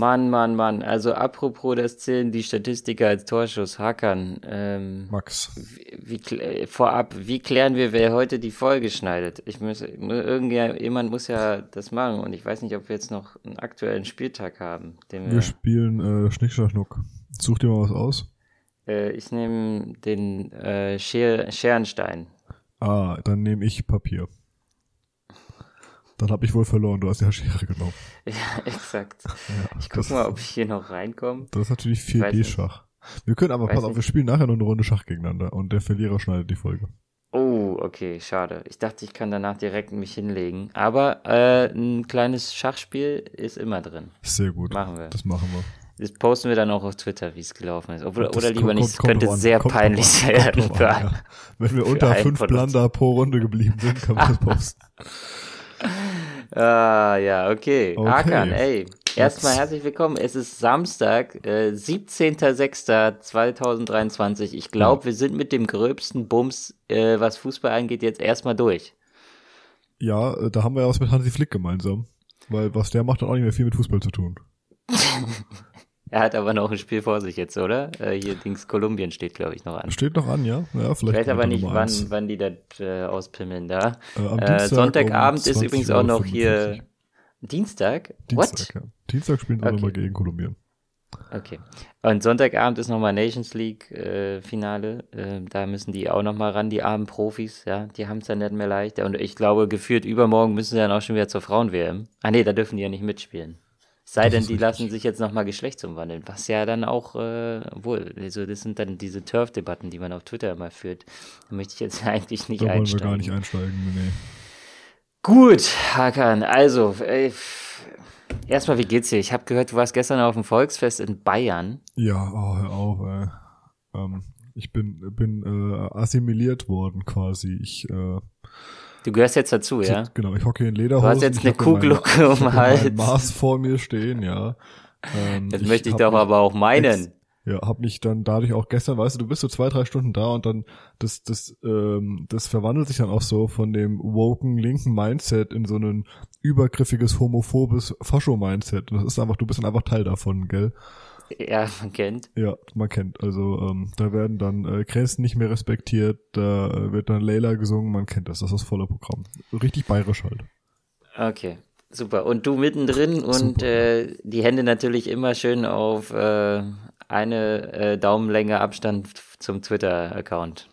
Mann, Mann, Mann. Also apropos das zählen die Statistiker als Torschuss. Hackern. Ähm, Max. Wie, wie, äh, vorab, wie klären wir, wer heute die Folge schneidet? Ich muss, irgendjemand muss ja das machen und ich weiß nicht, ob wir jetzt noch einen aktuellen Spieltag haben. Den wir, wir spielen äh, Schnick, Schnack, Schnuck. Such dir mal was aus. Äh, ich nehme den äh, Scher Scherenstein. Ah, dann nehme ich Papier. Dann habe ich wohl verloren, du hast ja Schere genommen. Ja, exakt. Ja, ich gucke mal, ob ich hier noch reinkomme. Das ist natürlich 4D-Schach. Wir können aber, pass auf, wir spielen nachher noch eine Runde Schach gegeneinander und der Verlierer schneidet die Folge. Oh, okay, schade. Ich dachte, ich kann danach direkt mich hinlegen. Aber äh, ein kleines Schachspiel ist immer drin. Sehr gut. Machen wir. Das machen wir. Das posten wir dann auch auf Twitter, wie es gelaufen ist. Obwohl, oder lieber kommt, nicht, es könnte sehr kommt peinlich werden. An, ja. Wenn wir unter fünf Blunder pro Runde geblieben sind, kann man das posten. Ah, ja, okay. okay. Hakan, ey. Erstmal herzlich willkommen. Es ist Samstag, äh, 17.06.2023. Ich glaube, ja. wir sind mit dem gröbsten Bums, äh, was Fußball angeht, jetzt erstmal durch. Ja, äh, da haben wir ja was mit Hansi Flick gemeinsam. Weil was der macht, hat auch nicht mehr viel mit Fußball zu tun. Er hat aber noch ein Spiel vor sich jetzt, oder? Äh, hier Dings Kolumbien steht, glaube ich, noch an. Steht noch an, ja. ja vielleicht weiß aber nicht, wann, wann die das äh, auspimmeln da. Äh, äh, Sonntagabend um ist übrigens auch noch hier Dienstag. Dienstag, What? Ja. Dienstag spielen sie okay. nochmal gegen Kolumbien. Okay. Und Sonntagabend ist nochmal Nations League äh, Finale. Äh, da müssen die auch nochmal ran, die armen Profis, ja. Die haben es ja nicht mehr leicht. Und ich glaube, geführt übermorgen müssen sie dann auch schon wieder zur Frauen-WM. Ah nee, da dürfen die ja nicht mitspielen. Sei denn, die richtig. lassen sich jetzt nochmal geschlechtsumwandeln, was ja dann auch, äh, wohl, also das sind dann diese Turf-Debatten, die man auf Twitter immer führt. Da möchte ich jetzt eigentlich nicht da einsteigen. Da wollen wir gar nicht einsteigen, nee. Gut, Hakan, also, äh, erstmal, wie geht's dir? Ich habe gehört, du warst gestern auf dem Volksfest in Bayern. Ja, oh, hör auf, ey. Ähm, ich bin, bin äh, assimiliert worden quasi. Ich, äh, Du gehörst jetzt dazu, ja? Genau, ich hocke in Lederhosen. Du hast jetzt eine Kuhglucke um den Hals. Maß vor mir stehen, ja. Ähm, das ich möchte ich doch aber auch meinen. Ja, hab mich dann dadurch auch gestern, weißt du, du bist so zwei, drei Stunden da und dann das, das, ähm, das verwandelt sich dann auch so von dem woken linken Mindset in so ein übergriffiges, homophobes Fascho-Mindset. Das ist einfach, du bist dann einfach Teil davon, gell? Ja, man kennt. Ja, man kennt. Also ähm, da werden dann äh, Grenzen nicht mehr respektiert, da äh, wird dann Layla gesungen, man kennt das, das ist das volle Programm. Richtig bayerisch halt. Okay, super. Und du mittendrin und äh, die Hände natürlich immer schön auf äh, eine äh, Daumenlänge Abstand zum Twitter-Account.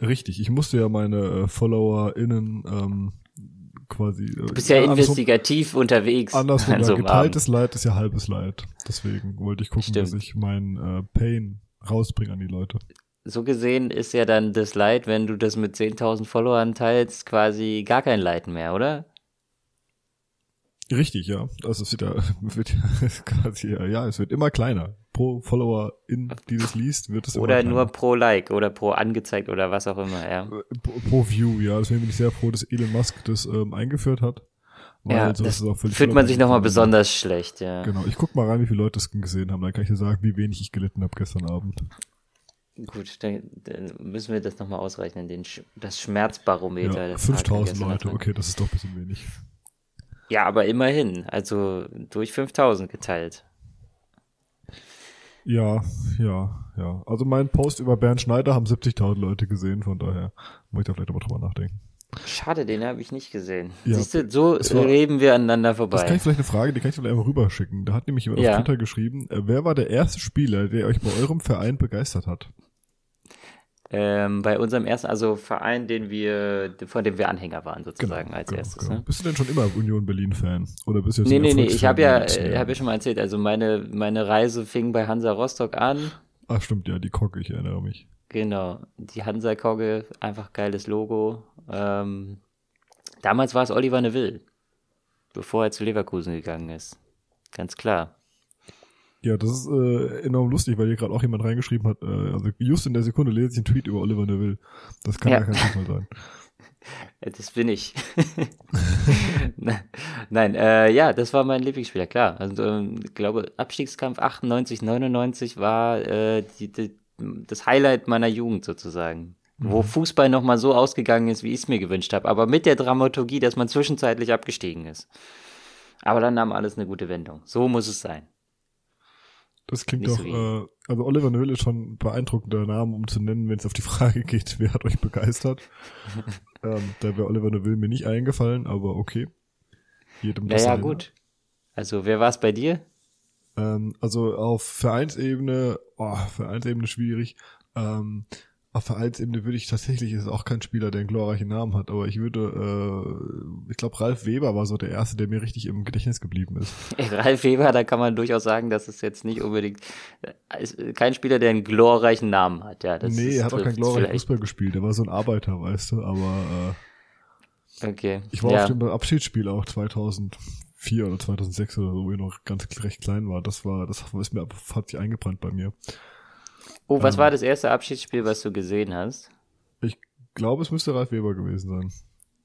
Richtig, ich musste ja meine äh, FollowerInnen ähm, quasi. Äh, du bist ja, ja investigativ andersrum, unterwegs. Andersrum, ja, geteiltes Leid ist ja halbes Leid. Deswegen wollte ich gucken, Stimmt. dass ich mein äh, Pain rausbringe an die Leute. So gesehen ist ja dann das Leid, wenn du das mit 10.000 Followern teilst, quasi gar kein Leid mehr, oder? Richtig, ja. Also es wird ja, wird quasi, ja, es wird immer kleiner. Pro Follower in dieses liest, wird es Oder nur pro Like oder pro angezeigt oder was auch immer, ja. Äh, pro, pro View, ja. Deswegen bin ich sehr froh, dass Elon Musk das ähm, eingeführt hat. Weil ja, das fühlt man sich nochmal besonders schlecht, ja. Genau, ich guck mal rein, wie viele Leute das gesehen haben. Dann kann ich dir sagen, wie wenig ich gelitten habe gestern Abend. Gut, dann, dann müssen wir das nochmal ausrechnen, den, das Schmerzbarometer. Ja, 5000 Leute, okay, das ist doch ein bisschen wenig. Ja, aber immerhin, also durch 5000 geteilt. Ja, ja, ja. Also mein Post über Bernd Schneider haben 70.000 Leute gesehen, von daher muss ich da vielleicht aber drüber nachdenken. Schade, den habe ich nicht gesehen. Ja, Siehst du, so war, reden wir aneinander vorbei. Das kann ich vielleicht eine Frage, die kann ich vielleicht einmal rüberschicken. Da hat nämlich jemand ja. auf Twitter geschrieben, äh, wer war der erste Spieler, der euch bei eurem Verein begeistert hat? Ähm, bei unserem ersten, also Verein, den wir, von dem wir Anhänger waren, sozusagen genau, als genau, erstes. Genau. Ne? Bist du denn schon immer Union Berlin-Fan? Oder bist du jetzt Nee, nee, nee, ich habe ja, äh, hab ja schon mal erzählt, also meine, meine Reise fing bei Hansa Rostock an. Ach stimmt, ja, die Kogge, ich erinnere mich. Genau, die Hansa Kogge, einfach geiles Logo. Ähm, damals war es Oliver Neville, bevor er zu Leverkusen gegangen ist. Ganz klar. Ja, das ist äh, enorm lustig, weil hier gerade auch jemand reingeschrieben hat, äh, also just in der Sekunde lese ich einen Tweet über Oliver Neville. Das kann ja, ja kein Zufall sein. Das bin ich. Nein, äh, ja, das war mein Lieblingsspieler, klar. Also ähm, ich glaube, Abstiegskampf 98, 99 war äh, die, die, das Highlight meiner Jugend sozusagen. Mhm. Wo Fußball nochmal so ausgegangen ist, wie ich es mir gewünscht habe. Aber mit der Dramaturgie, dass man zwischenzeitlich abgestiegen ist. Aber dann nahm alles eine gute Wendung. So muss es sein. Das klingt doch, so äh, also Oliver Nöhl ist schon ein beeindruckender Name, um zu nennen, wenn es auf die Frage geht, wer hat euch begeistert. ähm, da wäre Oliver Nöhl mir nicht eingefallen, aber okay. Jedem das Naja, gut. Also, wer war es bei dir? Ähm, also auf Vereinsebene, oh, Vereinsebene schwierig. Ähm, auf Vereinsebene würde ich tatsächlich, ist auch kein Spieler, der einen glorreichen Namen hat, aber ich würde, äh, ich glaube, Ralf Weber war so der Erste, der mir richtig im Gedächtnis geblieben ist. Ralf Weber, da kann man durchaus sagen, dass es jetzt nicht unbedingt äh, ist kein Spieler, der einen glorreichen Namen hat. Ja, das nee, er hat auch keinen glorreichen vielleicht. Fußball gespielt, er war so ein Arbeiter, weißt du, aber äh, Okay. ich war ja. auf dem Abschiedsspiel auch 2004 oder 2006 oder so, wo ich noch ganz recht klein war. Das war, das ist mir, hat sich eingebrannt bei mir. Oh, was ähm, war das erste Abschiedsspiel, was du gesehen hast? Ich glaube, es müsste Ralf Weber gewesen sein.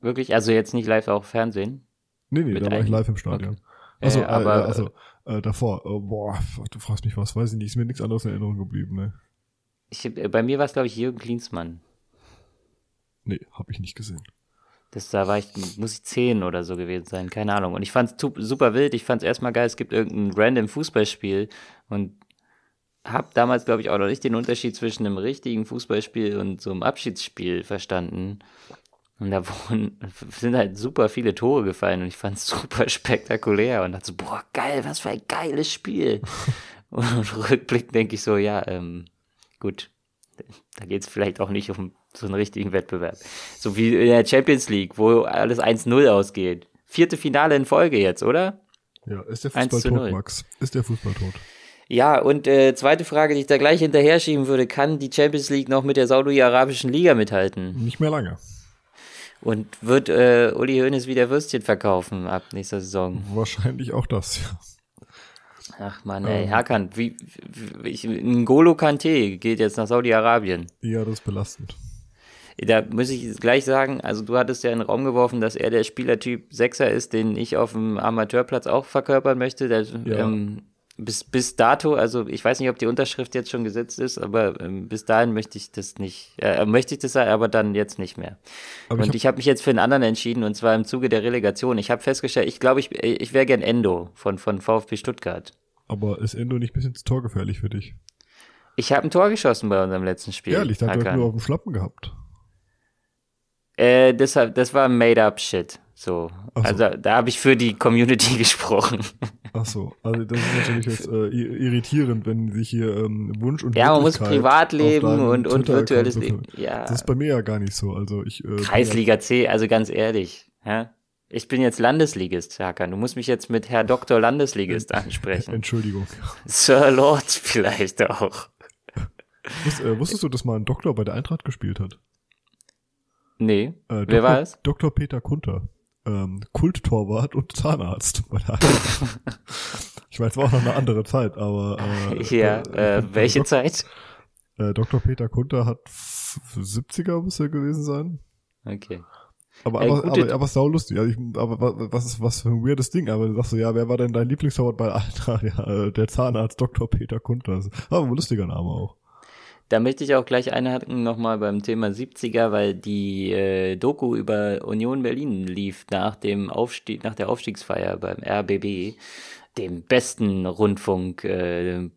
Wirklich? Also jetzt nicht live auch Fernsehen? Nee, nee, Mit da war ich live im Stadion. Okay. Achso, Äh, aber, äh, also, äh, davor, äh, boah, du fragst mich was, weiß ich nicht, ist mir nichts anderes in Erinnerung geblieben, ne? Ich, äh, bei mir war es, glaube ich, Jürgen Klinsmann. Nee, hab ich nicht gesehen. Das, da war ich, muss ich zehn oder so gewesen sein, keine Ahnung. Und ich fand's super wild. Ich fand's erstmal geil, es gibt irgendein random Fußballspiel und hab damals, glaube ich, auch noch nicht den Unterschied zwischen einem richtigen Fußballspiel und so einem Abschiedsspiel verstanden. Und da wurden, sind halt super viele Tore gefallen und ich fand's super spektakulär und dachte so, boah, geil, was für ein geiles Spiel. und rückblickend denke ich so, ja, ähm, gut, da geht's vielleicht auch nicht um so einen richtigen Wettbewerb. So wie in der Champions League, wo alles 1-0 ausgeht. Vierte Finale in Folge jetzt, oder? Ja, ist der 1 Fußball tot, 0. Max? Ist der Fußball tot? Ja, und äh, zweite Frage, die ich da gleich hinterher schieben würde, kann die Champions League noch mit der Saudi-Arabischen Liga mithalten? Nicht mehr lange. Und wird äh, Uli Hoeneß wieder Würstchen verkaufen ab nächster Saison? Wahrscheinlich auch das, ja. Ach man, ey, Ähm. Hakan, wie, wie ich, N'Golo Kante geht jetzt nach Saudi-Arabien. Ja, das ist belastend. Da muss ich gleich sagen, also du hattest ja in den Raum geworfen, dass er der Spielertyp Sechser ist, den ich auf dem Amateurplatz auch verkörpern möchte. Der, Ja. ähm, bis, bis dato, also ich weiß nicht, ob die Unterschrift jetzt schon gesetzt ist, aber ähm, bis dahin möchte ich das nicht, äh, möchte ich das, aber dann jetzt nicht mehr. Aber und ich habe mich jetzt für einen anderen entschieden, und zwar im Zuge der Relegation. Ich habe festgestellt, ich glaube, ich, ich wäre gern Endo von, von VfB Stuttgart. Aber ist Endo nicht ein bisschen zu torgefährlich für dich? Ich habe ein Tor geschossen bei unserem letzten Spiel. Ehrlich, da hat er nur auf dem Schlappen gehabt. Äh, deshalb, das war made-up Shit. So. So. Also da habe ich für die Community gesprochen. Ach so, also das ist natürlich jetzt äh, irritierend, wenn sich hier ähm, Wunsch und ja, man muss Privatleben und, und virtuelles Leben. Ja. Das ist bei mir ja gar nicht so. Also ich äh, Kreisliga C, also ganz ehrlich. Ja? Ich bin jetzt Landesligist, Hakan. Du musst mich jetzt mit Herr Dr. Landesligist Ja, ansprechen. Entschuldigung. Sir Lord vielleicht auch. Wusst, äh, wusstest du, dass mal ein Doktor bei der Eintracht gespielt hat? Nee. Äh, Wer Dr. war es? Dr. Peter Kunter. Ähm, Kulttorwart und Zahnarzt. bei der ich weiß, war auch noch eine andere Zeit, aber äh, Ja, äh, äh, welche Dok Zeit? äh, Dr. Peter Kunter hat f- 70er muss er gewesen sein. Okay. Aber, Ey, aber, gute- aber, aber sau lustig. Also ich, aber wa- was ist was für ein weirdes Ding? Aber du sagst so, ja, wer war denn dein Lieblingstorwart bei Eintracht? Ja, äh, der Zahnarzt Dr. Peter Kunter. Aber ein lustiger Name auch. Da möchte ich auch gleich einhaken nochmal beim Thema 70er, weil die äh, Doku über Union Berlin lief nach dem Aufstieg, nach der Aufstiegsfeier beim RBB, dem besten Rundfunk äh,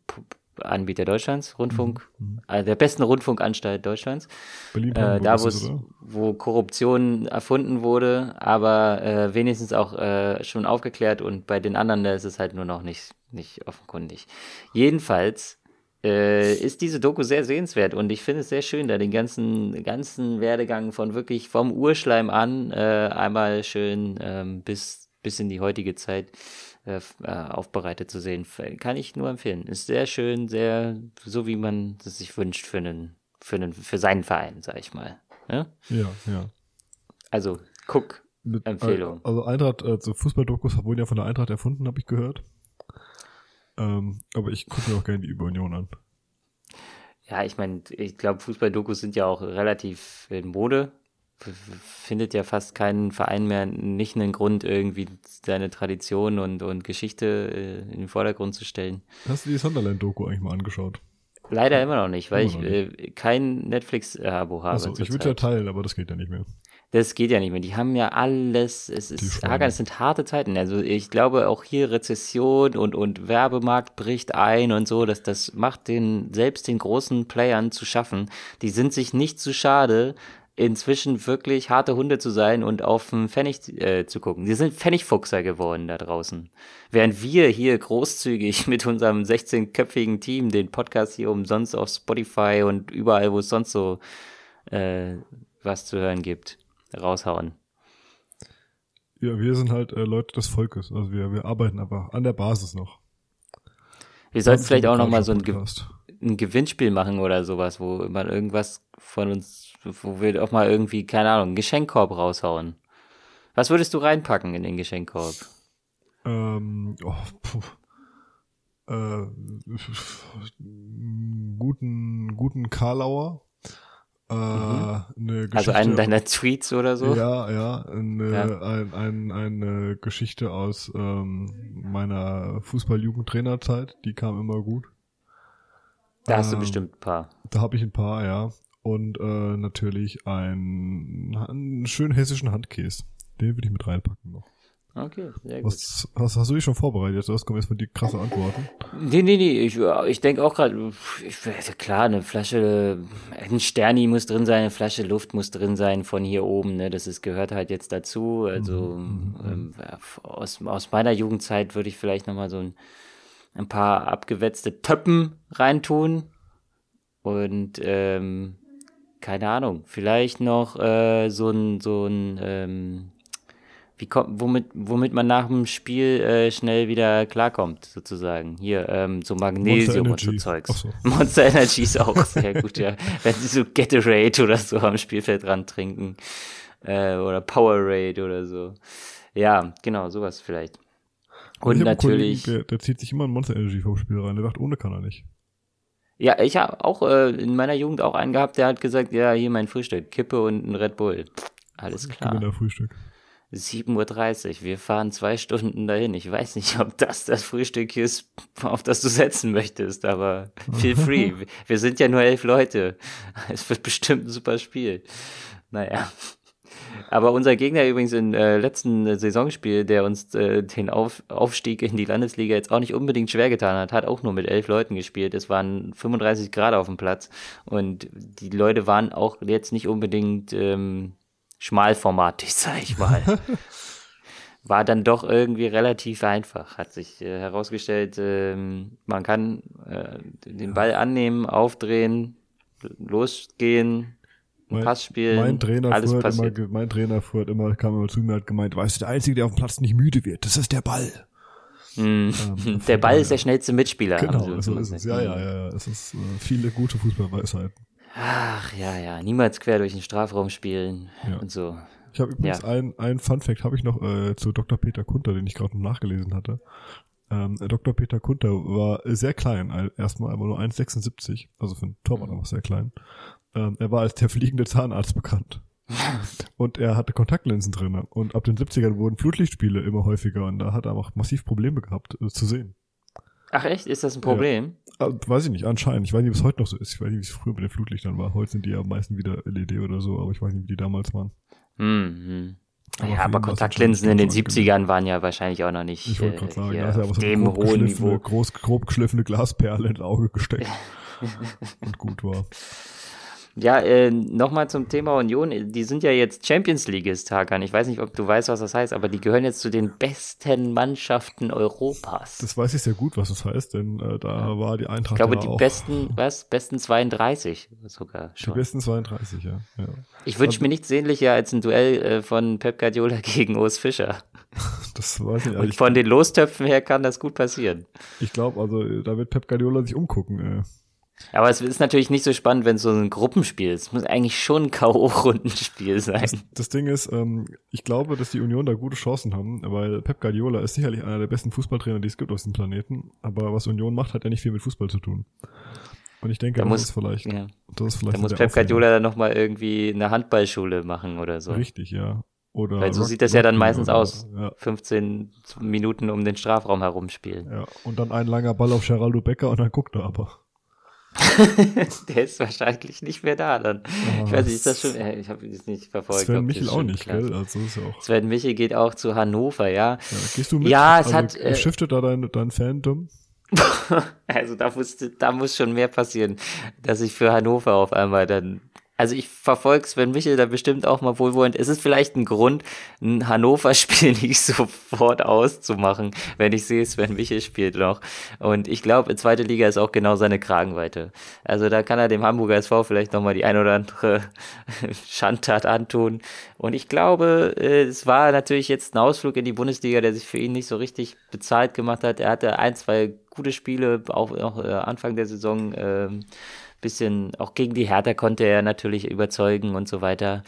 Deutschlands, Rundfunk, äh, der besten Rundfunkanstalt Deutschlands, Berlin äh, da es, wo Korruption erfunden wurde, aber äh, wenigstens auch äh, schon aufgeklärt und bei den anderen da ist es halt nur noch nicht, nicht offenkundig. Jedenfalls äh, ist diese Doku sehr sehenswert und ich finde es sehr schön, da den ganzen, ganzen Werdegang von wirklich vom Urschleim an äh, einmal schön ähm, bis, bis in die heutige Zeit äh, äh, aufbereitet zu sehen. Kann ich nur empfehlen. Ist sehr schön, sehr so wie man es sich wünscht für einen, für einen, für seinen Verein, sag ich mal. Ja? Ja, ja. Also, guck. Mit, Empfehlung. äh, Also Eintracht, äh, so Fußballdokus wurden ja von der Eintracht erfunden, habe ich gehört. Ähm, aber ich gucke mir auch gerne die über Union an. Ja, ich meine, ich glaube, Fußballdokus sind ja auch relativ in Mode. Findet ja fast keinen Verein mehr nicht einen Grund, irgendwie seine Tradition und, und Geschichte äh, in den Vordergrund zu stellen. Hast du die Sunderland-Doku eigentlich mal angeschaut? Leider immer noch nicht, weil Immer ich äh, kein Netflix-Abo habe. Achso, ich würde ja teilen, aber das geht ja nicht mehr. Das geht ja nicht mehr. Die haben ja alles, es ist, Hagan, es sind harte Zeiten. Also ich glaube auch hier Rezession und, und Werbemarkt bricht ein und so, dass das macht den, selbst den großen Playern zu schaffen. Die sind sich nicht zu schade, inzwischen wirklich harte Hunde zu sein und auf den Pfennig äh, zu gucken. Die sind Pfennigfuchser geworden da draußen. Während wir hier großzügig mit unserem 16-köpfigen Team den Podcast hier umsonst auf Spotify und überall, wo es sonst so äh, was zu hören gibt raushauen. Ja, wir sind halt äh, Leute des Volkes. Also wir, wir arbeiten aber an der Basis noch. Wir sollten vielleicht auch noch mal so ein, Ge ein, Gewinnspiel machen oder sowas, wo man irgendwas von uns, wo wir auch mal irgendwie, keine Ahnung, einen Geschenkkorb raushauen. Was würdest du reinpacken in den Geschenkkorb? Ähm, oh, puh. Äh, guten, guten Karlauer äh, mhm. eine Geschichte, also einen deiner Tweets oder so? Ja, ja, eine, ja. Ein, ein, eine Geschichte aus ähm, meiner Fußball-Jugendtrainerzeit, die kam immer gut. Da hast du ähm, bestimmt ein paar. Da habe ich ein paar, ja. Und äh, natürlich einen, einen schönen hessischen Handkäse. Den würde ich mit reinpacken noch. Okay, sehr gut. Was, was hast du dich schon vorbereitet? Das kommen jetzt mal die krasse Antworten. Nee, nee, nee, ich, ich denke auch gerade, klar, eine Flasche, ein Sterni muss drin sein, eine Flasche Luft muss drin sein von hier oben, ne, das ist, gehört halt jetzt dazu, also mhm, mhm ähm, mhm. aus, aus meiner Jugendzeit würde ich vielleicht nochmal so ein, ein paar abgewetzte Töppen reintun und, ähm, keine Ahnung, vielleicht noch äh, so ein, so ein, ähm, wie kommt, womit, womit man nach dem Spiel äh, schnell wieder klarkommt, sozusagen. Hier, ähm, so Magnesium und so Zeugs. So. Monster Energy ist auch sehr gut, ja. Wenn sie so Gatorade oder so am Spielfeld ran trinken. Äh, oder Powerade oder so. Ja, genau, sowas vielleicht. Und natürlich. Kollegen, der, der, zieht sich immer ein Monster Energy vom Spiel rein. Der sagt, ohne kann er nicht. Ja, ich habe auch äh, in meiner Jugend auch einen gehabt, der hat gesagt, ja, hier mein Frühstück, Kippe und ein Red Bull. Alles klar. Gewinner Frühstück. 7.30 Uhr. Wir fahren zwei Stunden dahin. Ich weiß nicht, ob das das Frühstück ist, auf das du setzen möchtest, aber feel free. Wir sind ja nur elf Leute. Es wird bestimmt ein super Spiel. Naja. Aber unser Gegner übrigens im äh, letzten Saisonspiel, der uns äh, den Auf Aufstieg in die Landesliga jetzt auch nicht unbedingt schwer getan hat, hat auch nur mit elf Leuten gespielt. Es waren 35 Grad auf dem Platz und die Leute waren auch jetzt nicht unbedingt ähm, schmalformatig, sag ich mal. War dann doch irgendwie relativ einfach, hat sich äh, herausgestellt. Ähm, man kann äh, den Ball annehmen, aufdrehen, losgehen, mein, Pass spielen, mein Trainer alles passiert. Immer, mein Trainer früher immer, kam immer zu mir und hat gemeint, weißt du, der Einzige, der auf dem Platz nicht müde wird, das ist der Ball. Mm. Ähm, der Ball ist der schnellste Mitspieler. Genau, so ist es. Ja, ja, ja, ja. Es ist äh, viele gute Fußballweisheiten. Ach ja, ja, niemals quer durch den Strafraum spielen ja. und so. Ich habe übrigens ja. ein, ein Fun Fact habe ich noch äh, zu Dr. Peter Kunter, den ich gerade noch nachgelesen hatte. Ähm, Dr. Peter Kunter war sehr klein, erstmal aber nur 1,76, also für einen Torwart auch sehr klein. Ähm, er war als der fliegende Zahnarzt bekannt. und er hatte Kontaktlinsen drin. Und ab den 70ern wurden Flutlichtspiele immer häufiger und da hat er auch massiv Probleme gehabt äh, zu sehen. Ach echt? Ist das ein Problem? Ja. Ah, weiß ich nicht, anscheinend. Ich weiß nicht, ob es heute noch so ist. Ich weiß nicht, wie es früher mit den Flutlichtern war. Heute sind die ja meistens wieder LED oder so, aber ich weiß nicht, wie die damals waren. Hm, hm. ja, aber Kontaktlinsen in den 70ern waren ja wahrscheinlich auch noch nicht ich wollte gerade sagen, da ist ja aber so dem eine hohen Niveau. Groß, grob geschliffene Glasperle ins Auge gesteckt und gut war. Ja, äh, nochmal zum Thema Union. Die sind ja jetzt Champions Leagueist, Hakan. Ich weiß nicht, ob du weißt, was das heißt, aber die gehören jetzt zu den besten Mannschaften Europas. Das weiß ich sehr gut, was das heißt, denn äh, da ja. war die Eintracht. Ich glaube, ja die auch. besten, was? Besten 32 sogar schon. Die besten 32, ja. ja. Ich wünsche also, mir nichts sehnlicher als ein Duell äh, von Pep Guardiola gegen Urs Fischer. das weiß ich Und von den Lostöpfen her kann das gut passieren. Ich glaube, also da wird Pep Guardiola sich umgucken. Äh. Aber es ist natürlich nicht so spannend, wenn es so ein Gruppenspiel ist. Es muss eigentlich schon ein K.O.-Rundenspiel sein. Das, das, Ding ist, ähm, ich glaube, dass die Union da gute Chancen haben, weil Pep Guardiola ist sicherlich einer der besten Fußballtrainer, die es gibt auf diesem Planeten. Aber was Union macht, hat ja nicht viel mit Fußball zu tun. Und ich denke, da das muss, ist vielleicht, ja. das ist vielleicht da muss Pep Guardiola dann nochmal irgendwie eine Handballschule machen oder so. Richtig, ja. Oder Weil so sieht das ja dann meistens oder, aus. Ja. 15 Minuten um den Strafraum herumspielen. Ja, und dann ein langer Ball auf Geraldo Becker und dann guckt er aber. der ist wahrscheinlich nicht mehr da dann. Oh, ich weiß nicht, ist das schon, ich habe das nicht verfolgt. Sven Michel auch nicht, gell? Also ist ja auch. Sven Michel geht auch zu Hannover, ja. ja gehst du mit? Ja, es also, hat. Äh, shiftet da dein, dein Fandom? also da muss, da muss schon mehr passieren, dass ich für Hannover auf einmal dann also ich verfolge Sven Michel da bestimmt auch mal wohlwollend. Es ist vielleicht ein Grund, ein Hannover-Spiel nicht sofort auszumachen, wenn ich sehe, Sven Michel spielt noch. Und ich glaube, zweite Liga ist auch genau seine Kragenweite. Also da kann er dem Hamburger SV vielleicht nochmal die ein oder andere Schandtat antun. Und ich glaube, äh, es war natürlich jetzt ein Ausflug in die Bundesliga, der sich für ihn nicht so richtig bezahlt gemacht hat. Er hatte ein, zwei gute Spiele, auch, auch äh, Anfang der Saison. Ähm, bisschen, auch gegen die Hertha konnte er natürlich überzeugen und so weiter.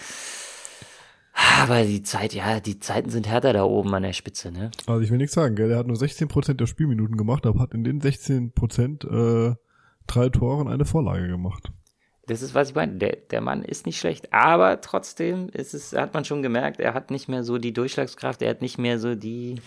Aber die Zeit, ja, die Zeiten sind härter da oben an der Spitze, ne? Also ich will nichts sagen, gell? Er hat nur 16% der Spielminuten gemacht, aber hat in den 16% äh, drei Tore und eine Vorlage gemacht. Das ist, was ich meine. Der, der Mann ist nicht schlecht, aber trotzdem ist es, hat man schon gemerkt, er hat nicht mehr so die Durchschlagskraft, er hat nicht mehr so die,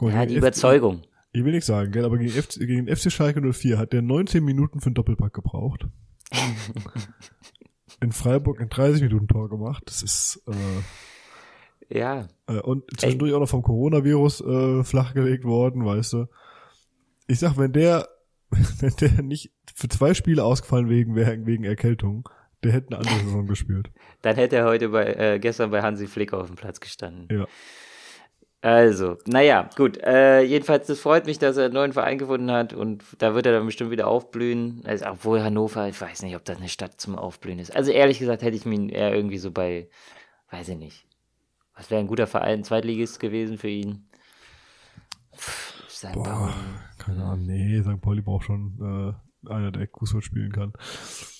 cool, ja, die Überzeugung. Ich will nicht sagen, gell, aber gegen, FC, gegen FC Schalke 04 hat der 19 Minuten für einen Doppelpack gebraucht. in Freiburg ein 30 Minuten Tor gemacht. Das ist äh, ja. Äh, und zwischendurch Ey. auch noch vom Coronavirus äh, flachgelegt worden, weißt du. Ich sag, wenn der, wenn der nicht für zwei Spiele ausgefallen wegen, wegen Erkältung, der hätte eine andere Saison gespielt. Dann hätte er heute bei, äh, gestern bei Hansi Flick auf dem Platz gestanden. Ja. Also, naja, gut. Äh, jedenfalls, es freut mich, dass er einen neuen Verein gefunden hat und da wird er dann bestimmt wieder aufblühen. Also, obwohl Hannover, ich weiß nicht, ob das eine Stadt zum Aufblühen ist. Also, ehrlich gesagt, hätte ich ihn eher irgendwie so bei, weiß ich nicht. Was wäre ein guter Verein, Zweitligist gewesen für ihn? St. Boah, keine Ahnung, nee, St. Pauli braucht schon äh, einer, der Fußball spielen kann.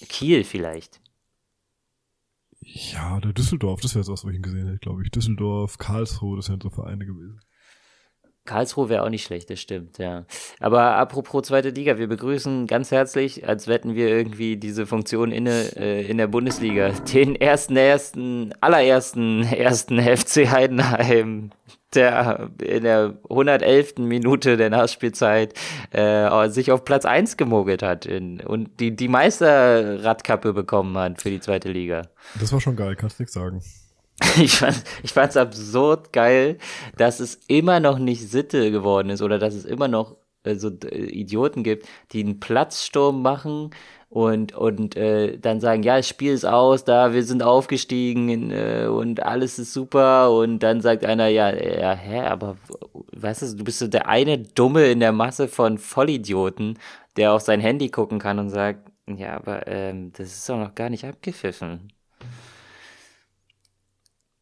Kiel vielleicht. Ja, der Düsseldorf, das wäre jetzt was, was ich ihn gesehen hätte, glaube ich. Düsseldorf, Karlsruhe, das wären so Vereine gewesen. Karlsruhe wäre auch nicht schlecht, das stimmt, ja. Aber apropos zweite Liga, wir begrüßen ganz herzlich, als wetten wir irgendwie diese Funktion inne äh, in der Bundesliga, den ersten, ersten, allerersten ersten FC Heidenheim der in der 111. Minute der Nachspielzeit äh, sich auf Platz 1 gemogelt hat in, und die, die Meisterradkappe bekommen hat für die zweite Liga. Das war schon geil, kannst nichts sagen. Ich fand ich fand's absurd geil, dass es immer noch nicht Sitte geworden ist oder dass es immer noch äh, so äh, Idioten gibt, die einen Platzsturm machen und, und äh, dann sagen, ja, das Spiel ist aus, da wir sind aufgestiegen äh, und alles ist super und dann sagt einer, ja, ja, hä, aber weißt du, du bist so der eine Dumme in der Masse von Vollidioten, der auf sein Handy gucken kann und sagt, ja, aber ähm, das ist doch noch gar nicht abgepfiffen.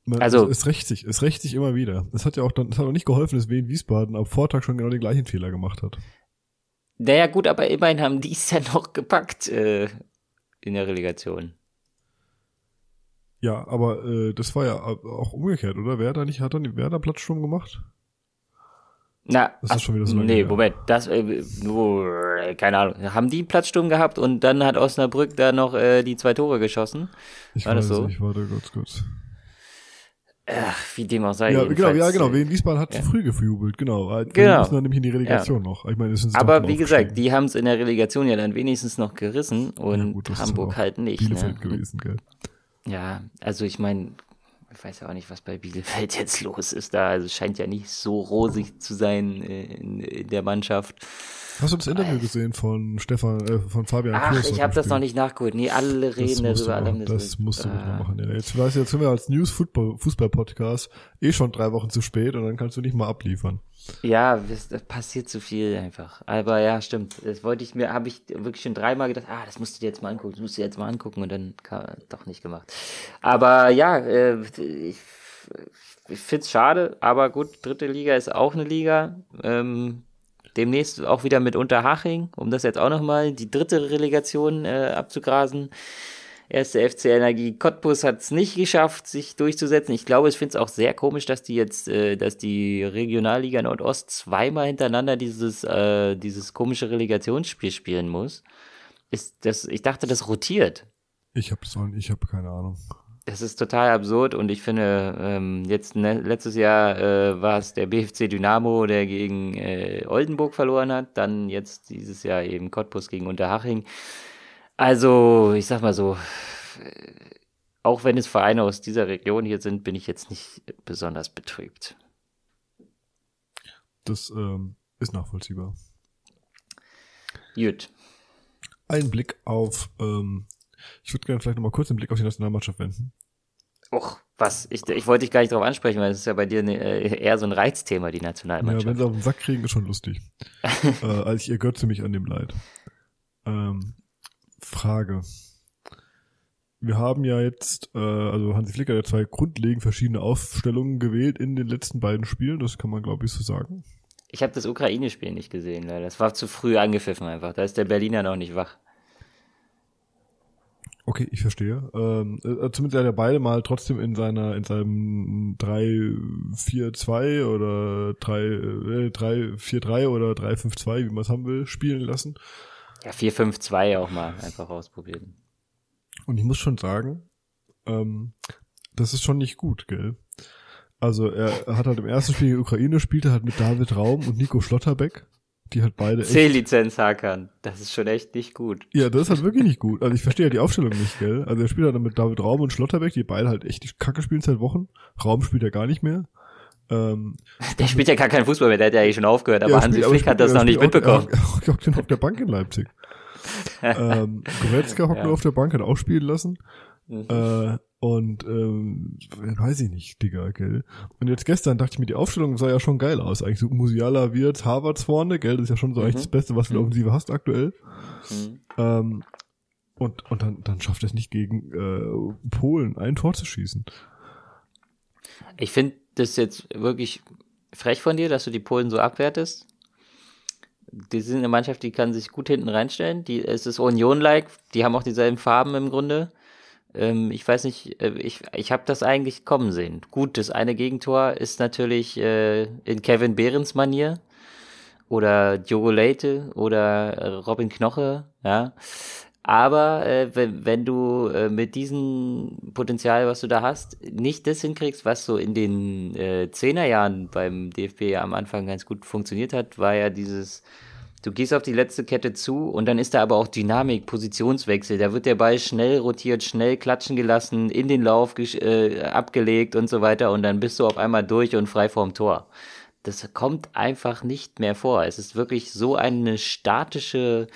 Man, also, es rächt sich, es rächt sich immer wieder. Es hat ja auch dann, es hat auch nicht geholfen, dass Wien Wiesbaden am Vortag schon genau den gleichen Fehler gemacht hat. Naja, gut, aber immerhin haben die es ja noch gepackt äh, in der Relegation. Ja, aber äh, das war ja auch umgekehrt, oder? Wer hat da nicht, hat dann wer da Platzsturm gemacht? Na, das ist ach, schon wieder so lange nee, her. Moment, das, äh, oh, keine Ahnung. Haben die Platzsturm gehabt und dann hat Osnabrück da noch äh, die zwei Tore geschossen? Ich war weiß das so? nicht, warte kurz, kurz. Ach, wie dem auch sei. Ja, genau, ja, genau. Wien Wiesbaden hat ja. zu früh gefjubelt, genau. genau. Wir müssen dann nämlich in die Relegation ja. noch. Ich meine, Aber wie gesagt, die haben es in der Relegation ja dann wenigstens noch gerissen und ja, gut, Hamburg halt nicht. Bielefeld ne? gewesen, gell? Ja, also ich meine, ich weiß ja auch nicht, was bei Bielefeld jetzt los ist da. Also es scheint ja nicht so rosig zu sein in, in der Mannschaft. Hast du das Interview gesehen von Stefan, äh, von Fabian Ach, Kurs ich habe das noch nicht nachgeholt. Nee, alle reden darüber. Alle das musst du ah. noch machen. Ja. Jetzt, weiß, jetzt sind wir als News-Fußball-Podcast eh schon drei Wochen zu spät und dann kannst du nicht mal abliefern. Ja, das, das passiert zu viel einfach. Aber ja, stimmt. Das wollte ich mir, habe ich wirklich schon dreimal gedacht, ah, das musst du dir jetzt mal angucken, das musst du dir jetzt mal angucken und dann kam, doch nicht gemacht. Aber ja, äh, ich, ich finde es schade, aber gut, dritte Liga ist auch eine Liga. Ähm, demnächst auch wieder mit Unterhaching, um das jetzt auch nochmal die dritte Relegation äh, abzugrasen. Erste FC Energie Cottbus hat es nicht geschafft, sich durchzusetzen. Ich glaube, ich finde es auch sehr komisch, dass die jetzt, äh, dass die Regionalliga Nordost zweimal hintereinander dieses, äh, dieses komische Relegationsspiel spielen muss. Ist das, ich dachte, das rotiert. Ich habe ich habe keine Ahnung. Das ist total absurd und ich finde, ähm, jetzt ne, letztes Jahr äh, war es der BFC Dynamo, der gegen äh, Oldenburg verloren hat, dann jetzt dieses Jahr eben Cottbus gegen Unterhaching. Also, ich sag mal so, auch wenn es Vereine aus dieser Region hier sind, bin ich jetzt nicht besonders betrübt. Das ähm, ist nachvollziehbar. Gut. Ein Blick auf, ähm, ich würde gerne vielleicht nochmal kurz den Blick auf die Nationalmannschaft wenden. Och, was? Ich, ich wollte dich gar nicht darauf ansprechen, weil es ist ja bei dir äh, eher so ein Reizthema, die Nationalmannschaft. Ja, wenn sie auf den Sack kriegen, ist schon lustig. äh, also ich ergötze mich an dem Leid. Ähm, Frage. Wir haben ja jetzt, äh, also Hansi Flick hat ja zwei grundlegend verschiedene Aufstellungen gewählt in den letzten beiden Spielen, das kann man glaube ich so sagen. Ich habe das Ukraine-Spiel nicht gesehen, leider. Das war zu früh angepfiffen einfach. Da ist der Berliner noch nicht wach. Okay, ich verstehe. Ähm, äh, zumindest hat er beide mal trotzdem in seiner, in seinem 3-4-2 oder 3, äh, 3-4-3 oder 3-5-2, wie man es haben will, spielen lassen. Ja, 4-5-2 auch mal einfach ausprobieren. Und ich muss schon sagen, ähm, das ist schon nicht gut, gell? Also er hat halt im ersten Spiel in der Ukraine spielte halt mit David Raum und Nico Schlotterbeck. Die halt beide C-Lizenz Hakan. Das ist schon echt nicht gut. Ja, das ist halt wirklich nicht gut. Also ich verstehe ja die Aufstellung nicht, gell? Also er spielt halt mit David Raum und Schlotterbeck, die beide halt echt die Kacke spielen seit Wochen. Raum spielt ja gar nicht mehr. Ähm, der spielt ja gar keinen Fußball mehr, der hat ja eh schon aufgehört, aber ja, Hansi spielt, Flick hat das noch nicht mitbekommen. Er hockt auf der Bank in Leipzig. ähm, Goretzka hockt ja. nur auf der Bank, hat auch spielen lassen. Mhm. Äh, und ähm, weiß ich nicht, Digga, gell. Und jetzt gestern dachte ich mir, die Aufstellung sah ja schon geil aus. Eigentlich so Musiala, Wirtz, Harvards vorne, gell. Das ist ja schon so mhm. eigentlich das Beste, was du in der mhm. Offensive hast aktuell. Mhm. Ähm, und, und dann, dann schafft es nicht gegen äh, Polen ein Tor zu schießen. Ich finde das jetzt wirklich frech von dir, dass du die Polen so abwertest. Die sind eine Mannschaft, die kann sich gut hinten reinstellen. Die, es ist Union-like, die haben auch dieselben Farben im Grunde. Ähm, ich weiß nicht, äh, ich, ich habe das eigentlich kommen sehen. Gut, das eine Gegentor ist natürlich äh, in Kevin Behrens Manier oder Diogo Leite oder äh, Robin Knoche, ja. Aber äh, wenn, wenn du äh, mit diesem Potenzial, was du da hast, nicht das hinkriegst, was so in den äh, Zehnerjahren beim DFB ja am Anfang ganz gut funktioniert hat, war ja dieses Du gehst auf die letzte Kette zu und dann ist da aber auch Dynamik, Positionswechsel. Da wird der Ball schnell rotiert, schnell klatschen gelassen, in den Lauf äh, abgelegt und so weiter und dann bist du auf einmal durch und frei vorm Tor. Das kommt einfach nicht mehr vor. Es ist wirklich so eine statische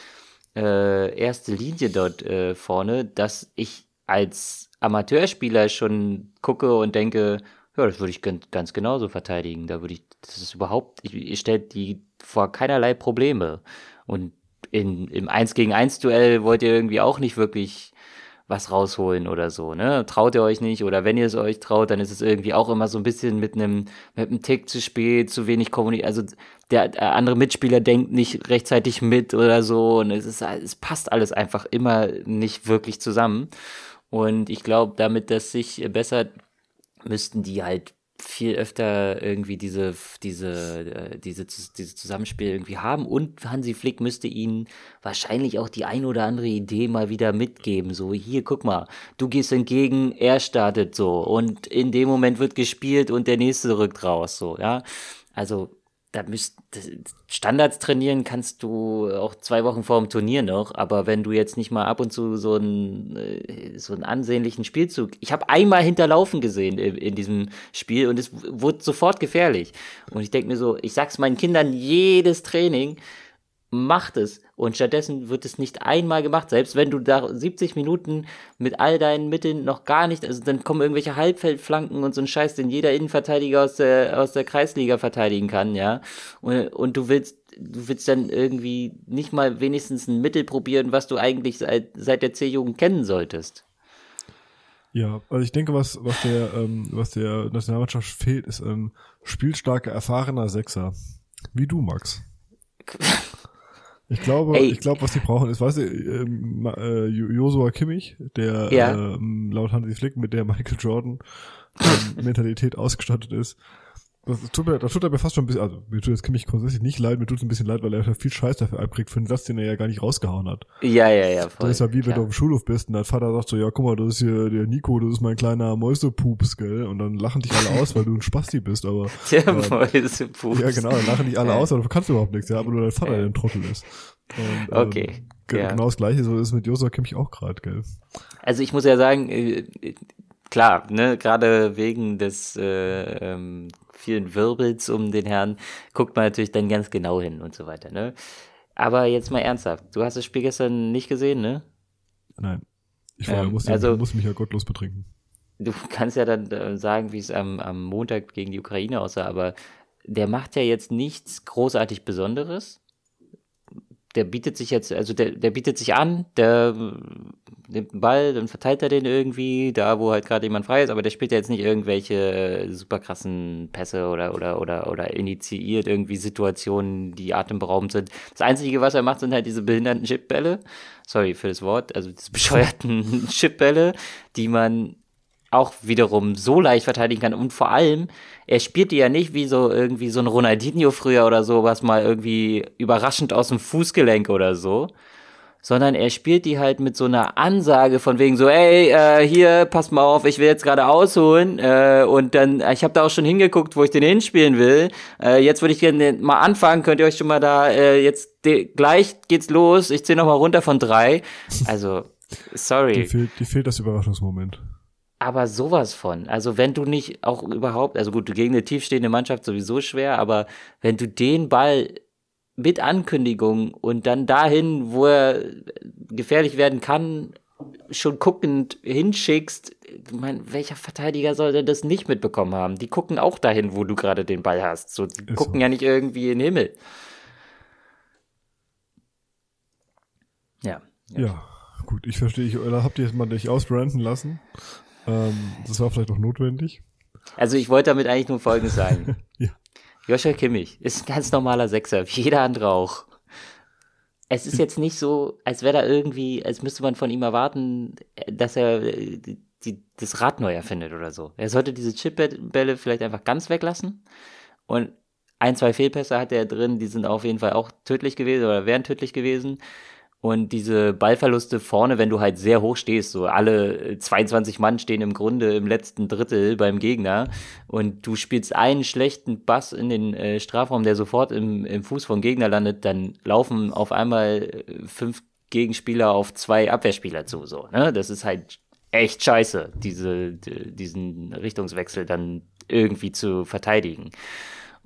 äh, erste Linie dort äh, vorne, dass ich als Amateurspieler schon gucke und denke, ja, das würde ich ganz, genauso verteidigen. Da würde ich, das ist überhaupt, ich, ich stelle die vor keinerlei Probleme. Und in, im 1 gegen 1 Duell wollt ihr irgendwie auch nicht wirklich was rausholen oder so, ne? Traut ihr euch nicht oder wenn ihr es euch traut, dann ist es irgendwie auch immer so ein bisschen mit einem mit einem Tick zu spät, zu wenig kommuniziert. Also der, der, andere Mitspieler denkt nicht rechtzeitig mit oder so und es ist es passt alles einfach immer nicht wirklich zusammen. Und ich glaube, damit das sich besser müssten die halt viel öfter irgendwie diese, diese, äh, diese, diese Zusammenspiel irgendwie haben. Und Hansi Flick müsste ihnen wahrscheinlich auch die ein oder andere Idee mal wieder mitgeben. So, hier, guck mal, du gehst entgegen, er startet so. Und in dem Moment wird gespielt und der nächste rückt raus, so, ja. Also, da müsst, Standards trainieren kannst du auch zwei Wochen vor dem Turnier noch, aber wenn du jetzt nicht mal ab und zu so einen, äh, so einen ansehnlichen Spielzug, ich habe einmal hinterlaufen gesehen in, in, diesem Spiel und es wurde sofort gefährlich. Und ich denke mir so, ich sag's meinen Kindern jedes Training, macht es. Und stattdessen wird es nicht einmal gemacht. Selbst wenn du da 70 Minuten mit all deinen Mitteln noch gar nicht, also dann kommen irgendwelche Halbfeldflanken und so ein Scheiß, den jeder Innenverteidiger aus der, aus der Kreisliga verteidigen kann, ja. Und, und du willst, du willst dann irgendwie nicht mal wenigstens ein Mittel probieren, was du eigentlich seit, seit der C-Jugend kennen solltest. Ja, also ich denke, was, was der, ähm, was der Nationalmannschaft fehlt, ist ein spielstarker, erfahrener Sechser. Wie du, Max. Ich glaube, Ey. ich glaube, was sie brauchen ist, weißt du, ähm, äh, Joshua Kimmich, der ja. ähm, laut Hansi Flick mit der Michael Jordan ähm, Mentalität ausgestattet ist, das tut, mir, das tut er mir fast schon ein bisschen, also mir tut das Kimmich grundsätzlich nicht leid, mir tut es ein bisschen leid, weil er viel Scheiß dafür abkriegt für einen Satz, den er ja gar nicht rausgehauen hat. Ja, ja, ja, voll. Das ist ja wie, wenn du auf dem Schulhof bist und dein Vater sagt so, ja, guck mal, das ist hier der Nico, das ist mein kleiner Mäusepups, gell? Und dann lachen dich alle aus, weil du ein Spasti bist, aber. Der ähm, Mäusepups. Ja, genau, dann lachen dich alle aus, aber du kannst überhaupt nichts, ja, aber nur dein Vater, der ein Trottel ist. Und, ähm, okay. ja. genau das gleiche so ist mit Josua Kimmich auch gerade, gell? Also ich muss ja sagen, äh, klar, ne, gerade wegen des äh, ähm, vielen Wirbels um den Herrn guckt man natürlich dann ganz genau hin und so weiter, ne? Aber jetzt mal ernsthaft, du hast das Spiel gestern nicht gesehen, ne? Nein. Ich war, ähm, muss, ja, also, muss mich ja gottlos betrinken. Du kannst ja dann äh, sagen, wie es am, am Montag gegen die Ukraine aussah, aber der macht ja jetzt nichts großartig Besonderes der bietet sich jetzt, also der, der bietet sich an, der nimmt einen Ball, dann verteilt er den irgendwie, da wo halt gerade jemand frei ist, aber der spielt ja jetzt nicht irgendwelche super krassen Pässe oder, oder, oder, oder initiiert irgendwie Situationen, die atemberaubend sind. Das Einzige, was er macht, sind halt diese behinderten Chipbälle. Sorry für das Wort, also diese bescheuerten Chipbälle, die man auch wiederum so leicht verteidigen kann. Und vor allem, er spielt die ja nicht wie so irgendwie so ein Ronaldinho früher oder so, was mal irgendwie überraschend aus dem Fußgelenk oder so. Sondern er spielt die halt mit so einer Ansage von wegen so, ey, äh, hier, pass mal auf, ich will jetzt gerade ausholen. Äh, und dann, ich habe da auch schon hingeguckt, wo ich den hinspielen will. Äh, jetzt würde ich gerne mal anfangen, könnt ihr euch schon mal da, äh, jetzt gleich geht's los, ich zähle noch mal runter von drei. Also, sorry. Die fehlt, die fehlt das Überraschungsmoment aber sowas von. Also wenn du nicht auch überhaupt, also gut, du gegen eine tiefstehende Mannschaft sowieso schwer, aber wenn du den Ball mit Ankündigung und dann dahin, wo er gefährlich werden kann, schon guckend hinschickst, ich mein, welcher Verteidiger soll denn das nicht mitbekommen haben? Die gucken auch dahin, wo du gerade den Ball hast. So, die Ist gucken so. ja nicht irgendwie in den Himmel. Ja. Ja, ja gut, ich verstehe. Ich, oder habt ihr jetzt mal dich ausbranden lassen? Ähm, das war vielleicht auch notwendig. Also ich wollte damit eigentlich nur Folgendes sagen. ja. Joshua Kimmich ist ein ganz normaler Sechser, wie jeder andere auch. Es ist jetzt nicht so, als wäre da irgendwie, als müsste man von ihm erwarten, dass er die, die, das Rad neu erfindet oder so. Er sollte diese Chipbälle vielleicht einfach ganz weglassen. Und ein, zwei Fehlpässe hat er drin, die sind auf jeden Fall auch tödlich gewesen oder wären tödlich gewesen. Und diese Ballverluste vorne, wenn du halt sehr hoch stehst, so alle 22 Mann stehen im Grunde im letzten Drittel beim Gegner und du spielst einen schlechten Bass in den äh, Strafraum, der sofort im, im Fuß vom Gegner landet, dann laufen auf einmal äh, fünf Gegenspieler auf zwei Abwehrspieler zu, so, ne? Das ist halt echt scheiße, diese, diesen Richtungswechsel dann irgendwie zu verteidigen.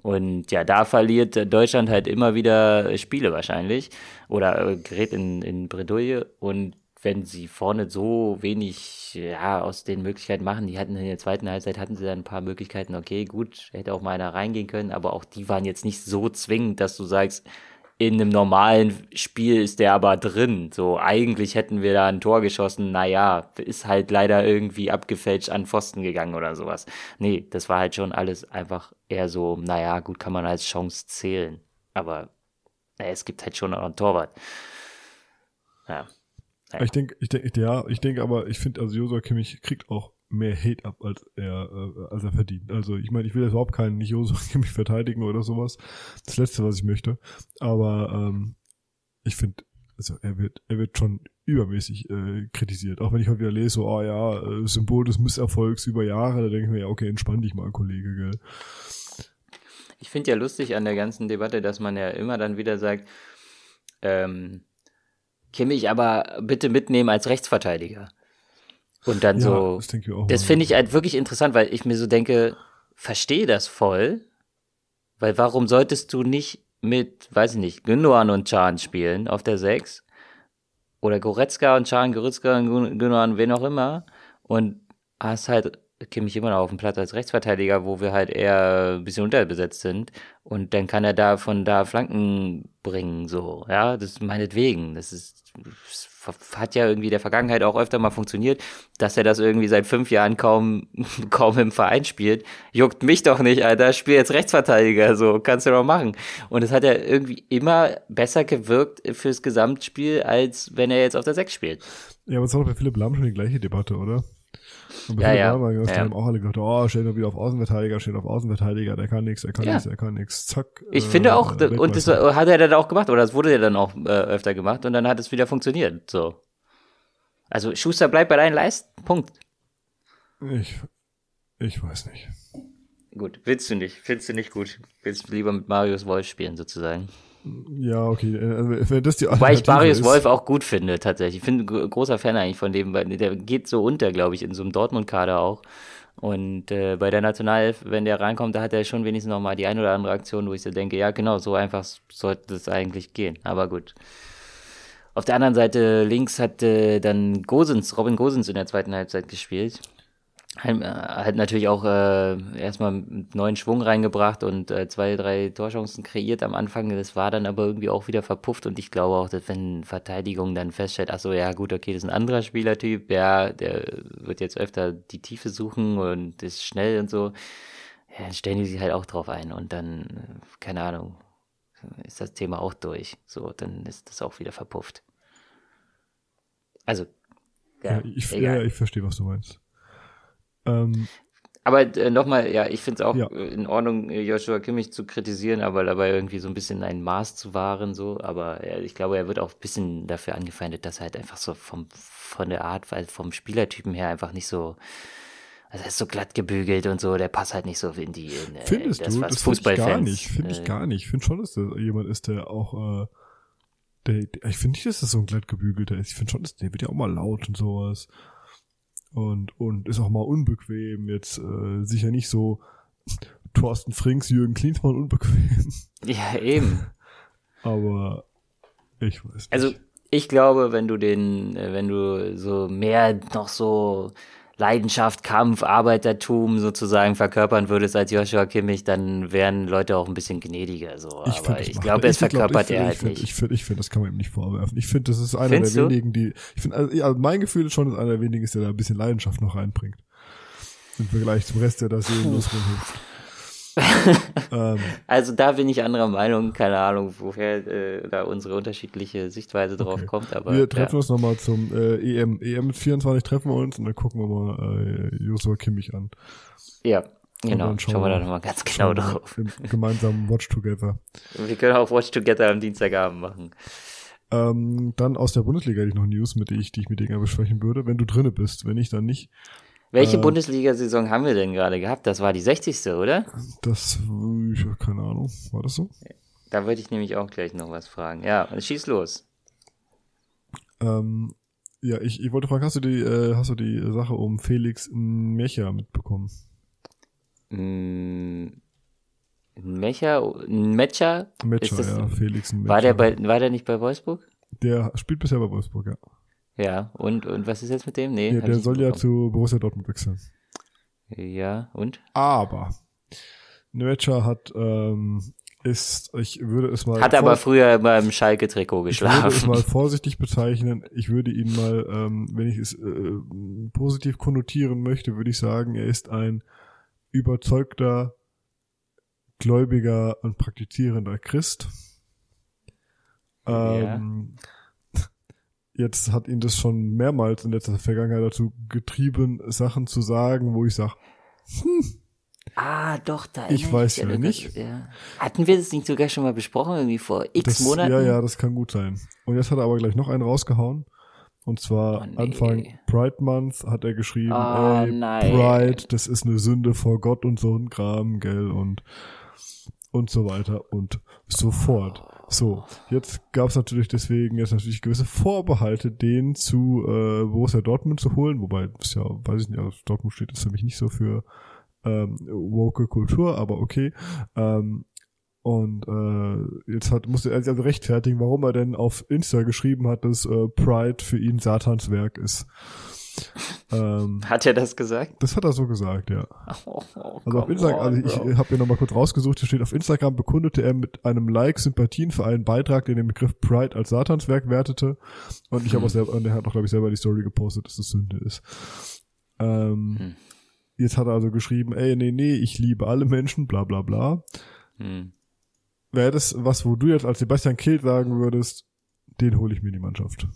Und ja, da verliert Deutschland halt immer wieder Spiele wahrscheinlich oder äh, gerät in, in Bredouille. Und wenn sie vorne so wenig ja, aus den Möglichkeiten machen, die hatten in der zweiten Halbzeit hatten sie dann ein paar Möglichkeiten, okay, gut, hätte auch mal einer reingehen können, aber auch die waren jetzt nicht so zwingend, dass du sagst, in einem normalen Spiel ist der aber drin. So, eigentlich hätten wir da ein Tor geschossen, naja, ist halt leider irgendwie abgefälscht an Pfosten gegangen oder sowas. Nee, das war halt schon alles einfach eher so, naja, gut, kann man als Chance zählen. Aber es gibt halt schon einen Torwart. Ja. Naja. Ich denke, ich denke, ja, ich denke aber, ich finde, also Josua Kimmich kriegt auch mehr Hate ab, als er, äh, als er verdient. Also ich meine, ich will jetzt überhaupt keinen nicht Josua Kimmich verteidigen oder sowas. Das Letzte, was ich möchte. Aber ähm, ich finde, also er wird, er wird schon übermäßig äh, kritisiert. Auch wenn ich halt wieder lese, so, oh ja, äh, Symbol des Misserfolgs über Jahre, da denke ich mir, ja, okay, entspann dich mal, Kollege, gell. Ich finde ja lustig an der ganzen Debatte, dass man ja immer dann wieder sagt, ähm, Kimmich aber bitte mitnehmen als Rechtsverteidiger. Und dann ja, so, das, das finde ich halt wirklich interessant, weil ich mir so denke, verstehe das voll, weil warum solltest du nicht mit, weiß ich nicht, Gündogan und Chan spielen auf der 6 oder Goretzka und Chan, Goretzka und Gündogan, wen auch immer. Und hast halt Kimmich immer noch auf dem Platz als Rechtsverteidiger, wo wir halt eher ein bisschen unterbesetzt sind. Und dann kann er da von da Flanken bringen, so. Ja, das ist meinetwegen. Das ist, das hat ja irgendwie der Vergangenheit auch öfter mal funktioniert, dass er das irgendwie seit fünf Jahren kaum, kaum im Verein spielt. Juckt mich doch nicht, Alter. Spiel jetzt Rechtsverteidiger, so. Kannst du doch machen. Und es hat ja irgendwie immer besser gewirkt fürs Gesamtspiel, als wenn er jetzt auf der Sechs spielt. Ja, aber es war doch bei Philipp Lahm schon die gleiche Debatte, oder? Und ja, ja. Mal, ja. haben auch alle gesagt, oh, steht doch wieder auf Außenverteidiger, steht auf Außenverteidiger, der kann nichts, der kann ja. nichts, der kann nichts, zack. Ich äh, finde auch, und das hat er dann auch gemacht, oder das wurde ja dann auch äh, öfter gemacht und dann hat es wieder funktioniert, so. Also Schuster bleibt bei deinen Leisten, Punkt. Ich, ich weiß nicht. Gut, willst du nicht, findest du nicht gut. Willst du lieber mit Marius Wolf spielen, sozusagen. Ja, okay. Äh, wenn das die Wobei ich Marius ist, Wolf auch gut finde, tatsächlich. Ich bin großer Fan eigentlich von dem, weil der geht so unter, glaube ich, in so einem Dortmund-Kader auch. Und äh, bei der Nationalelf, wenn der reinkommt, da hat er schon wenigstens noch mal die ein oder andere Aktion, wo ich so denke, ja genau, so einfach sollte es eigentlich gehen. Aber gut. Auf der anderen Seite links hat äh, dann Gosens, Robin Gosens in der zweiten Halbzeit gespielt. Hat, hat natürlich auch äh, erstmal neuen Schwung reingebracht und äh, zwei, drei Torchancen kreiert am Anfang. Das war dann aber irgendwie auch wieder verpufft und ich glaube auch, dass wenn Verteidigung dann feststellt, ach so, ja gut, okay, das ist ein anderer Spielertyp, ja, der wird jetzt öfter die Tiefe suchen und ist schnell und so, ja, dann stellen die sich halt auch drauf ein und dann, keine Ahnung, ist das Thema auch durch. So, dann ist das auch wieder verpufft. Also, ja, ja ich, ja, ich verstehe, was du meinst. Ähm, aber äh, nochmal, ja, ich finde es auch ja. in Ordnung, äh, Joshua Kimmich zu kritisieren, aber dabei irgendwie so ein bisschen ein Maß zu wahren, so. Aber ja, ich glaube, er wird auch ein bisschen dafür angefeindet, dass er halt einfach so vom, von der Art, weil vom Spielertypen her einfach nicht so, also er ist so glatt gebügelt und so, der passt halt nicht so in die, in, äh, Findest das, du? Was das finde ich gar nicht, finde ich gar nicht. Ich finde schon, dass da jemand ist, der auch, äh, der, der ich finde nicht, dass das so ein glatt gebügelter ist. Ich finde schon, dass der wird ja auch mal laut und sowas und, und ist auch mal unbequem. Jetzt äh, sicher nicht so Thorsten Frings, Jürgen Klinsmann unbequem. Ja, eben. Aber ich weiß nicht. Also ich glaube, wenn du den, äh, wenn du so mehr noch so Leidenschaft, Kampf, Arbeitertum sozusagen verkörpern würdest als Joshua Kimmich, dann wären Leute auch ein bisschen gnädiger. So. Ich Aber ich glaube, es verkörpert er halt find, nicht. Ich finde, ich finde, das kann man ihm nicht vorwerfen. Ich finde, das ist einer Findest der du? wenigen, die, ich finde, also, ja, mein Gefühl ist schon, dass einer der wenigen ist, der da ein bisschen Leidenschaft noch reinbringt. Im Vergleich zum Rest, der da seelenlos rumhüpft. ähm, also da bin ich anderer Meinung, keine Ahnung, woher äh, da unsere unterschiedliche Sichtweise drauf okay. kommt. Aber wir treffen ja. uns nochmal zum äh, EM. EM 24 treffen wir uns und dann gucken wir mal äh, Joshua Kimmich an. Ja, genau. Schauen, schauen wir da nochmal ganz genau drauf. Gemeinsam Watch Together. Wir können auch Watch Together am Dienstagabend machen. Ähm, dann aus der Bundesliga hätte ich noch News, mit die ich, die ich mit dir gerne besprechen würde, wenn du drinne bist. Wenn nicht, dann nicht. Welche äh, Bundesliga-Saison haben wir denn gerade gehabt? Das war die 60. oder? Das, ich habe keine Ahnung. War das so? Da würde ich nämlich auch gleich noch was fragen. Ja, schieß los. Ähm, ja, ich, ich wollte fragen, hast du die, äh, hast du die Sache um Felix Mecher mitbekommen? Mm, Mecher, Mecher? Mecher, ja, Felix Mecher. War der bei, war der nicht bei Wolfsburg? Der spielt bisher bei Wolfsburg, ja. Ja, und, und was ist jetzt mit dem? Nee, ja, der soll ja zu Borussia Dortmund wechseln. Ja, und? Aber Nötscher hat, ähm, ist, ich würde es mal. Hat aber früher beim Schalke-Trikot geschlafen. Ich würde es mal vorsichtig bezeichnen. Ich würde ihn mal, ähm, wenn ich es äh, positiv konnotieren möchte, würde ich sagen, er ist ein überzeugter, gläubiger und praktizierender Christ. Ähm, ja jetzt hat ihn das schon mehrmals in letzter Vergangenheit dazu getrieben, Sachen zu sagen, wo ich sage, hm, Ah, doch, da Ich weiß ja nicht. Ja. Hatten wir das nicht sogar schon mal besprochen, irgendwie vor x das, Monaten? Ja, ja, das kann gut sein. Und jetzt hat er aber gleich noch einen rausgehauen. Und zwar oh, nee. Anfang Pride Month hat er geschrieben, oh, ey, nein. Pride, das ist eine Sünde vor Gott und so ein Kram, gell, und, und so weiter und so fort. So, jetzt gab es natürlich deswegen jetzt natürlich gewisse Vorbehalte, den zu äh, Borussia Dortmund zu holen, wobei das ja, weiß ich nicht, also Dortmund steht jetzt für mich nicht so für ähm, woke Kultur, aber okay. Ähm, und äh, jetzt hat musste er sich also rechtfertigen, warum er denn auf Insta geschrieben hat, dass äh, Pride für ihn Satans Werk ist. Ähm, hat er das gesagt? Das hat er so gesagt, ja. Oh, oh, also auf Instagram, also ich, ich habe mir nochmal kurz rausgesucht, hier steht auf Instagram bekundete er mit einem Like Sympathien für einen Beitrag, der den Begriff Pride als Satanswerk wertete. Und ich habe auch selber, und er hat auch, glaube ich, selber die Story gepostet, dass das Sünde ist. Ähm, hm. Jetzt hat er also geschrieben, ey, nee, nee, ich liebe alle Menschen, bla bla bla. Hm. Wäre das was, wo du jetzt als Sebastian Kild sagen würdest, den hole ich mir in die Mannschaft?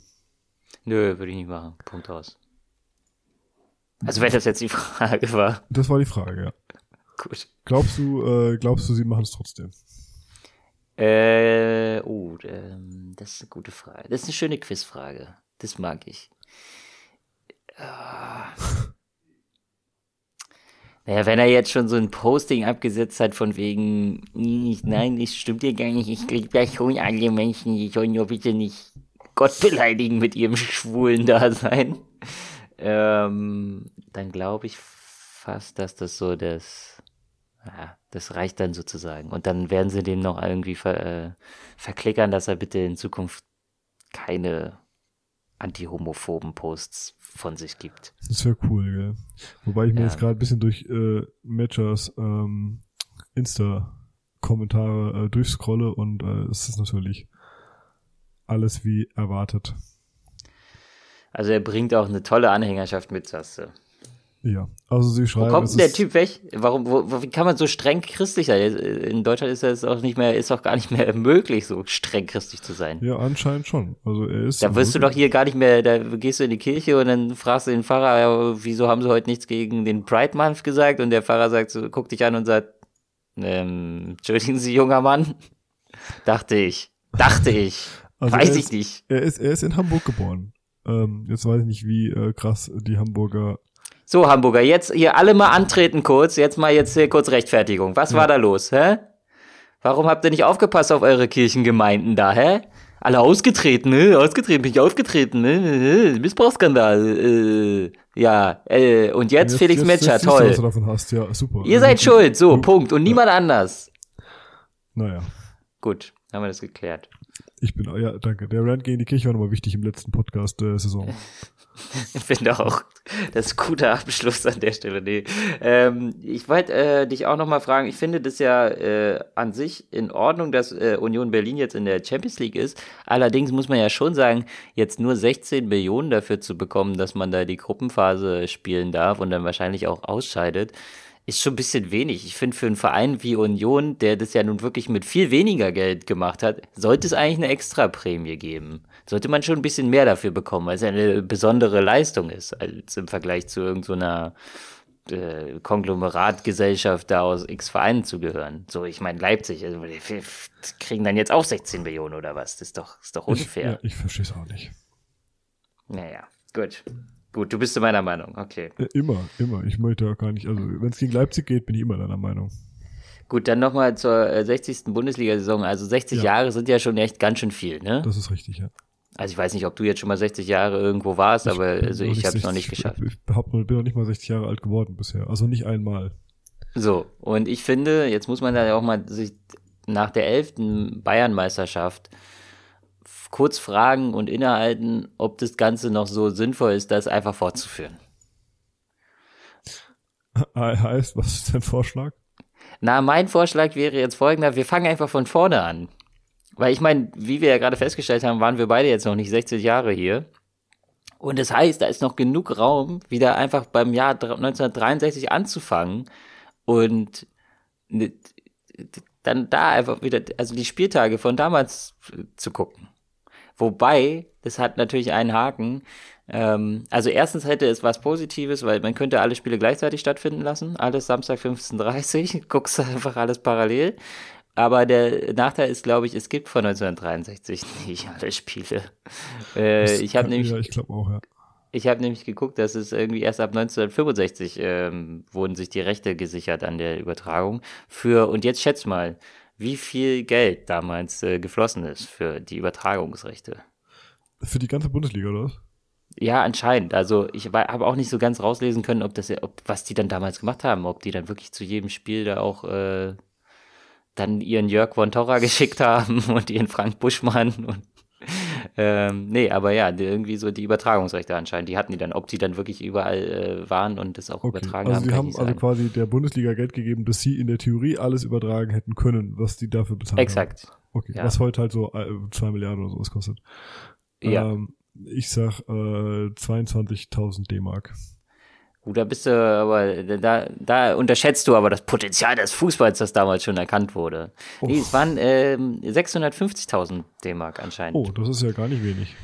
Nö, würde ich nicht machen. Punkt aus. Also wenn das jetzt die Frage war. Das war die Frage, ja. Gut. Glaubst du, äh, glaubst du, sie machen es trotzdem? Äh, oh, ähm, das ist eine gute Frage. Das ist eine schöne Quizfrage. Das mag ich. Äh, Naja, wenn er jetzt schon so ein Posting abgesetzt hat von wegen, nein, das stimmt ja gar nicht, ich liebe ja schon alle Menschen, die sollen nur bitte nicht Gott beleidigen mit ihrem schwulen Dasein, ähm, dann glaube ich fast, dass das so das, ja, das reicht dann sozusagen. Und dann werden sie dem noch irgendwie ver, äh, verklickern, dass er bitte in Zukunft keine anti-homophoben Posts von sich gibt. Das wäre cool, gell? Wobei ich mir ja. jetzt gerade ein bisschen durch äh, Matchers ähm, Insta-Kommentare äh, durchscrolle und äh, es ist natürlich alles wie erwartet. Also er bringt auch eine tolle Anhängerschaft mit, sagst du. Ja, also sie schreiben. Wo kommt denn der Typ weg? Warum, wo, wo, wie kann man so streng christlich sein? In Deutschland ist das auch nicht mehr, ist auch gar nicht mehr möglich, so streng christlich zu sein. Ja, anscheinend schon. Also er ist. Da wirst du doch hier gar nicht mehr, da gehst du in die Kirche und dann fragst du den Pfarrer, ja, wieso haben sie heute nichts gegen den Pride Month gesagt? Und der Pfarrer sagt so, guckt dich an und sagt, ähm, entschuldigen Sie, junger Mann. Dachte ich. Dachte ich. Also weiß ich nicht. Er ist, er ist in Hamburg geboren. Ähm, jetzt weiß ich nicht, wie äh, krass die Hamburger so, Hamburger, jetzt hier alle mal antreten kurz. Jetzt mal jetzt hier kurz Rechtfertigung. Was ja. war da los, hä? Warum habt ihr nicht aufgepasst auf eure Kirchengemeinden da, hä? Alle ausgetreten, ne? Ausgetreten, bin ich aufgetreten, ne? Missbrauchsskandal, äh, ja, äh, und jetzt, jetzt Felix jetzt, Metscher, jetzt toll. Du, was du davon hast. Ja, super. Ihr seid schuld, so, Punkt. Und niemand ja. anders. Naja. Gut, haben wir das geklärt. Ich bin, ja, danke. Der Rand gegen die Kirche war nochmal wichtig im letzten Podcast der Saison. Ich finde auch, das ist ein guter Abschluss an der Stelle. Nee. Ähm, ich wollte äh, dich auch nochmal fragen, ich finde das ja äh, an sich in Ordnung, dass äh, Union Berlin jetzt in der Champions League ist. Allerdings muss man ja schon sagen, jetzt nur 16 Millionen dafür zu bekommen, dass man da die Gruppenphase spielen darf und dann wahrscheinlich auch ausscheidet ist schon ein bisschen wenig. Ich finde, für einen Verein wie Union, der das ja nun wirklich mit viel weniger Geld gemacht hat, sollte es eigentlich eine Extraprämie geben. Sollte man schon ein bisschen mehr dafür bekommen, weil es eine besondere Leistung ist, als im Vergleich zu irgendeiner so äh, Konglomeratgesellschaft da aus X Vereinen zu gehören. So, ich meine, Leipzig, also, wir kriegen dann jetzt auch 16 Millionen oder was? Das ist doch, ist doch unfair. Ich, ja, ich verstehe es auch nicht. Naja, gut. Gut, du bist in meiner Meinung, okay. Ja, immer, immer. Ich möchte auch gar nicht, also wenn es gegen Leipzig geht, bin ich immer deiner Meinung. Gut, dann nochmal zur 60. Äh, Bundesliga-Saison. Also 60 ja. Jahre sind ja schon echt ganz schön viel, ne? Das ist richtig, ja. Also ich weiß nicht, ob du jetzt schon mal 60 Jahre irgendwo warst, ich aber also ich habe es noch nicht geschafft. Ich bin noch nicht mal 60 Jahre alt geworden bisher. Also nicht einmal. So, und ich finde, jetzt muss man da auch mal sich nach der 11. Bayernmeisterschaft kurz fragen und innehalten, ob das Ganze noch so sinnvoll ist, das einfach fortzuführen. Heißt, was ist dein Vorschlag? Na, mein Vorschlag wäre jetzt folgender, wir fangen einfach von vorne an. Weil ich meine, wie wir ja gerade festgestellt haben, waren wir beide jetzt noch nicht 60 Jahre hier. Und das heißt, da ist noch genug Raum, wieder einfach beim Jahr 1963 anzufangen und dann da einfach wieder, also die Spieltage von damals zu gucken. Wobei, das hat natürlich einen Haken. Ähm, also erstens hätte es was Positives, weil man könnte alle Spiele gleichzeitig stattfinden lassen. Alles Samstag 15.30 guckst du einfach alles parallel. Aber der Nachteil ist, glaube ich, es gibt von 1963 nicht alle Spiele. Äh, ich habe nämlich, ja, ich glaube auch, ja. Ich habe nämlich geguckt, dass es irgendwie erst ab 1965 ähm, wurden sich die Rechte gesichert an der Übertragung. Für und jetzt schätz mal, wie viel Geld damals äh, geflossen ist für die Übertragungsrechte. Für die ganze Bundesliga, oder was? Ja, anscheinend. Also ich habe auch nicht so ganz rauslesen können, ob das, ob, was die dann damals gemacht haben, ob die dann wirklich zu jedem Spiel da auch äh, dann ihren Jörg von Torra geschickt haben und ihren Frank Buschmann und ähm, nee, aber ja, irgendwie so die Übertragungsrechte anscheinend, die hatten die dann. Ob die dann wirklich überall äh, waren und das auch okay. übertragen also haben. Sie haben also quasi der Bundesliga Geld gegeben, dass sie in der Theorie alles übertragen hätten können, was die dafür bezahlt Exakt. haben. Okay, ja. was heute halt so äh, zwei Milliarden oder sowas kostet. Ja. Ähm, ich sag äh, 22.000 D-Mark. Gut, da bist du aber, da, da unterschätzt du aber das Potenzial des Fußballs, das damals schon erkannt wurde. Oh. Nee, es waren ähm, 650.000 D-Mark anscheinend. Oh, das ist ja gar nicht wenig.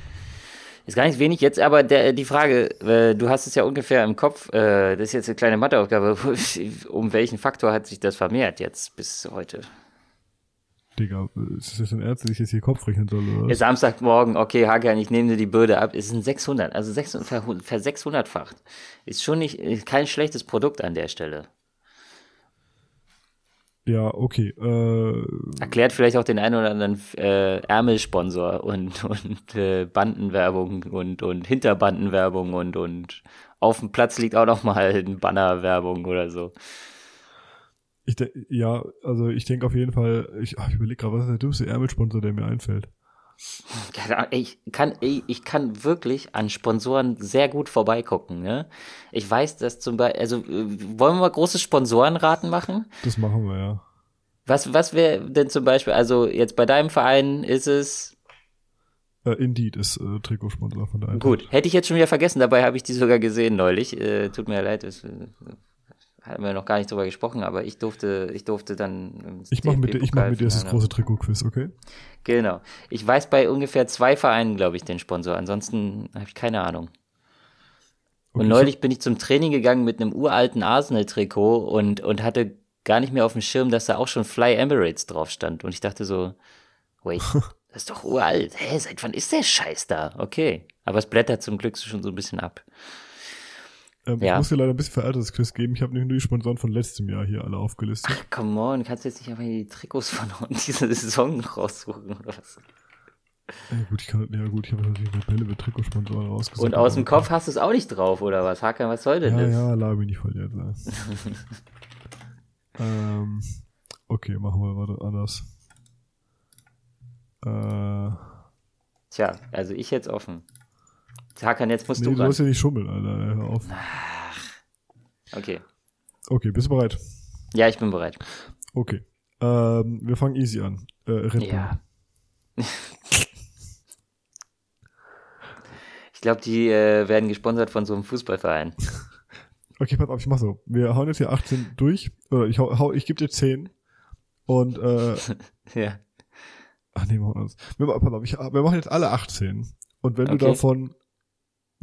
Ist gar nicht wenig. Jetzt aber der, die Frage, äh, du hast es ja ungefähr im Kopf, äh, das ist jetzt eine kleine Matheaufgabe, um welchen Faktor hat sich das vermehrt jetzt bis heute? Digga, ist das denn ernst, dass ich jetzt hier Kopf rechnen soll, oder? Ja, Samstagmorgen, okay, Hakan, ich nehme dir die Bürde ab. Es sind 600, also 600, ver 600-facht. Ist schon nicht, kein schlechtes Produkt an der Stelle. Ja, okay. Äh, Erklärt vielleicht auch den einen oder anderen äh, Ärmelsponsor und, und äh, Bandenwerbung und, und Hinterbandenwerbung und, und auf dem Platz liegt auch noch mal ein Bannerwerbung oder so. Ich ja, also ich denke auf jeden Fall, ich, ach, ich überlege gerade, was ist der dümmste Ärmelsponsor, der mir einfällt? Ich kann, ich kann wirklich an Sponsoren sehr gut vorbeigucken. Ne? Ich weiß, dass zum Beispiel, also äh, wollen wir mal große Sponsorenraten machen? Das machen wir, ja. Was, was wäre denn zum Beispiel, also jetzt bei deinem Verein ist es, Äh, Indeed ist äh, Trikotsponsor von der Eintracht. gut, hätte ich jetzt schon wieder vergessen, dabei habe ich die sogar gesehen neulich. Äh, tut mir leid, es, haben wir noch gar nicht drüber gesprochen, aber ich durfte, ich durfte dann. Ich mach mit dir, ich mach mit dir das große Trikotquiz, okay? Genau. Ich weiß bei ungefähr zwei Vereinen, glaube ich, den Sponsor. Ansonsten habe ich keine Ahnung. okay Und neulich bin ich zum Training gegangen mit einem uralten Arsenal-Trikot und, und hatte gar nicht mehr auf dem Schirm, dass da auch schon Fly Emirates drauf stand. Und ich dachte so, wait, das ist doch uralt. Hä, seit wann ist der Scheiß da? Okay. Aber es blättert zum Glück schon so ein bisschen ab. Ähm, Ja. Ich muss dir leider ein bisschen veraltetes Quiz geben. Ich habe nämlich nur die Sponsoren von letztem Jahr hier alle aufgelistet. Ach, come on, kannst du jetzt nicht einfach die Trikots von dieser Saison raussuchen oder was? Ja gut, ich kann, ja gut, ich habe natürlich Tabelle mit Trikotsponsoren rausgesucht. Und aus dem Kopf hast du es auch nicht drauf, oder was? Hakan, was soll denn Ja, das? ja, laber mich nicht voll jetzt. ähm, okay, machen wir warte anders. Äh, Tja, also ich jetzt offen. Hakan, jetzt musst nee, du du ran. sollst ja nicht schummeln, Alter. Hör auf. Okay. Okay, bist du bereit? Ja, ich bin bereit. Okay. Ähm, wir fangen easy an. Äh, Red. Ja. ich glaube, die äh, werden gesponsert von so einem Fußballverein. Okay, pass auf, ich mach so. Wir hauen jetzt hier 18 durch. Oder ich hau, hau ich gebe dir 10. Und, äh, ja. ach nee, machen wir das. Wir, pass auf, ich, wir machen jetzt alle 18. Und wenn du Okay. davon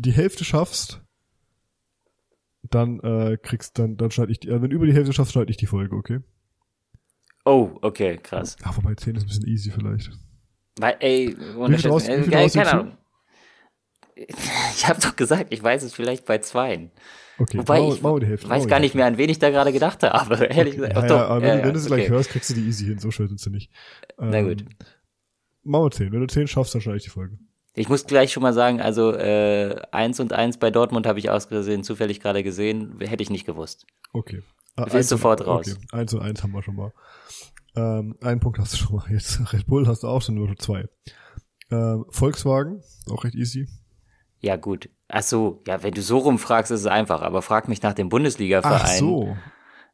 die Hälfte schaffst, dann äh, kriegst, dann, dann schneide ich die, äh, wenn du über die Hälfte schaffst, schneide ich die Folge, okay? Oh, okay, krass. Ach, wobei 10 ist ein bisschen easy vielleicht. Weil, ey, raus- äh, raus keine dazu? Ahnung. Ich habe doch gesagt, ich weiß es vielleicht bei zweien. Okay, Wobei wir- ich die Hälfte. weiß wir gar nicht mehr, an wen ich da gerade gedacht habe. Ehrlich gesagt. Ja, Ach ja, doch, aber wenn, ja, du- wenn ja, du es gleich okay. hörst, kriegst du die easy hin. So schwer sind sie nicht. Ähm, Na gut. Machen wir 10. Wenn du 10 schaffst, dann schneide ich die Folge. Ich muss gleich schon mal sagen, also äh, 1 und 1 bei Dortmund habe ich ausgesehen, zufällig gerade gesehen, hätte ich nicht gewusst. Okay. Ah, Ist eins sofort raus. Okay, eins und eins haben wir schon mal. Ähm, einen Punkt hast du schon mal. Jetzt Red Bull hast du auch schon nur zwei. Ähm, Volkswagen, auch recht easy. Ja, gut. Ach so, ja, wenn du so rumfragst, ist es einfach, aber frag mich nach dem Bundesliga-Verein. Ach so.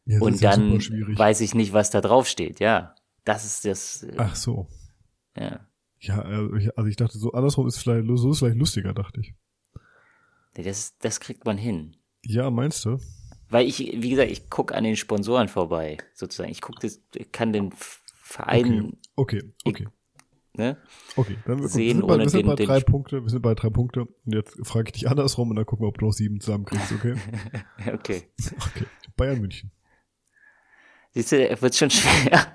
Ja, Und dann weiß ich nicht, was da drauf steht, ja. Das ist das, äh, Ach so. ja. Ja, also ich, also ich dachte, so andersrum ist vielleicht, so ist vielleicht lustiger, dachte ich. Das, das kriegt man hin. Ja, meinst du? Weil ich, wie gesagt, ich gucke an den Sponsoren vorbei, sozusagen. Ich guck das, ich kann den Verein, Okay, okay, ne? okay. Dann wir, Sehen wir sind bei, ohne wir sind den- bei drei Punkte. Wir sind bei drei Punkte. Und jetzt frage ich dich andersrum und dann gucken wir, ob du noch sieben zusammenkriegst, okay? Okay. Okay. Bayern München. Siehst du, wird schon schwer.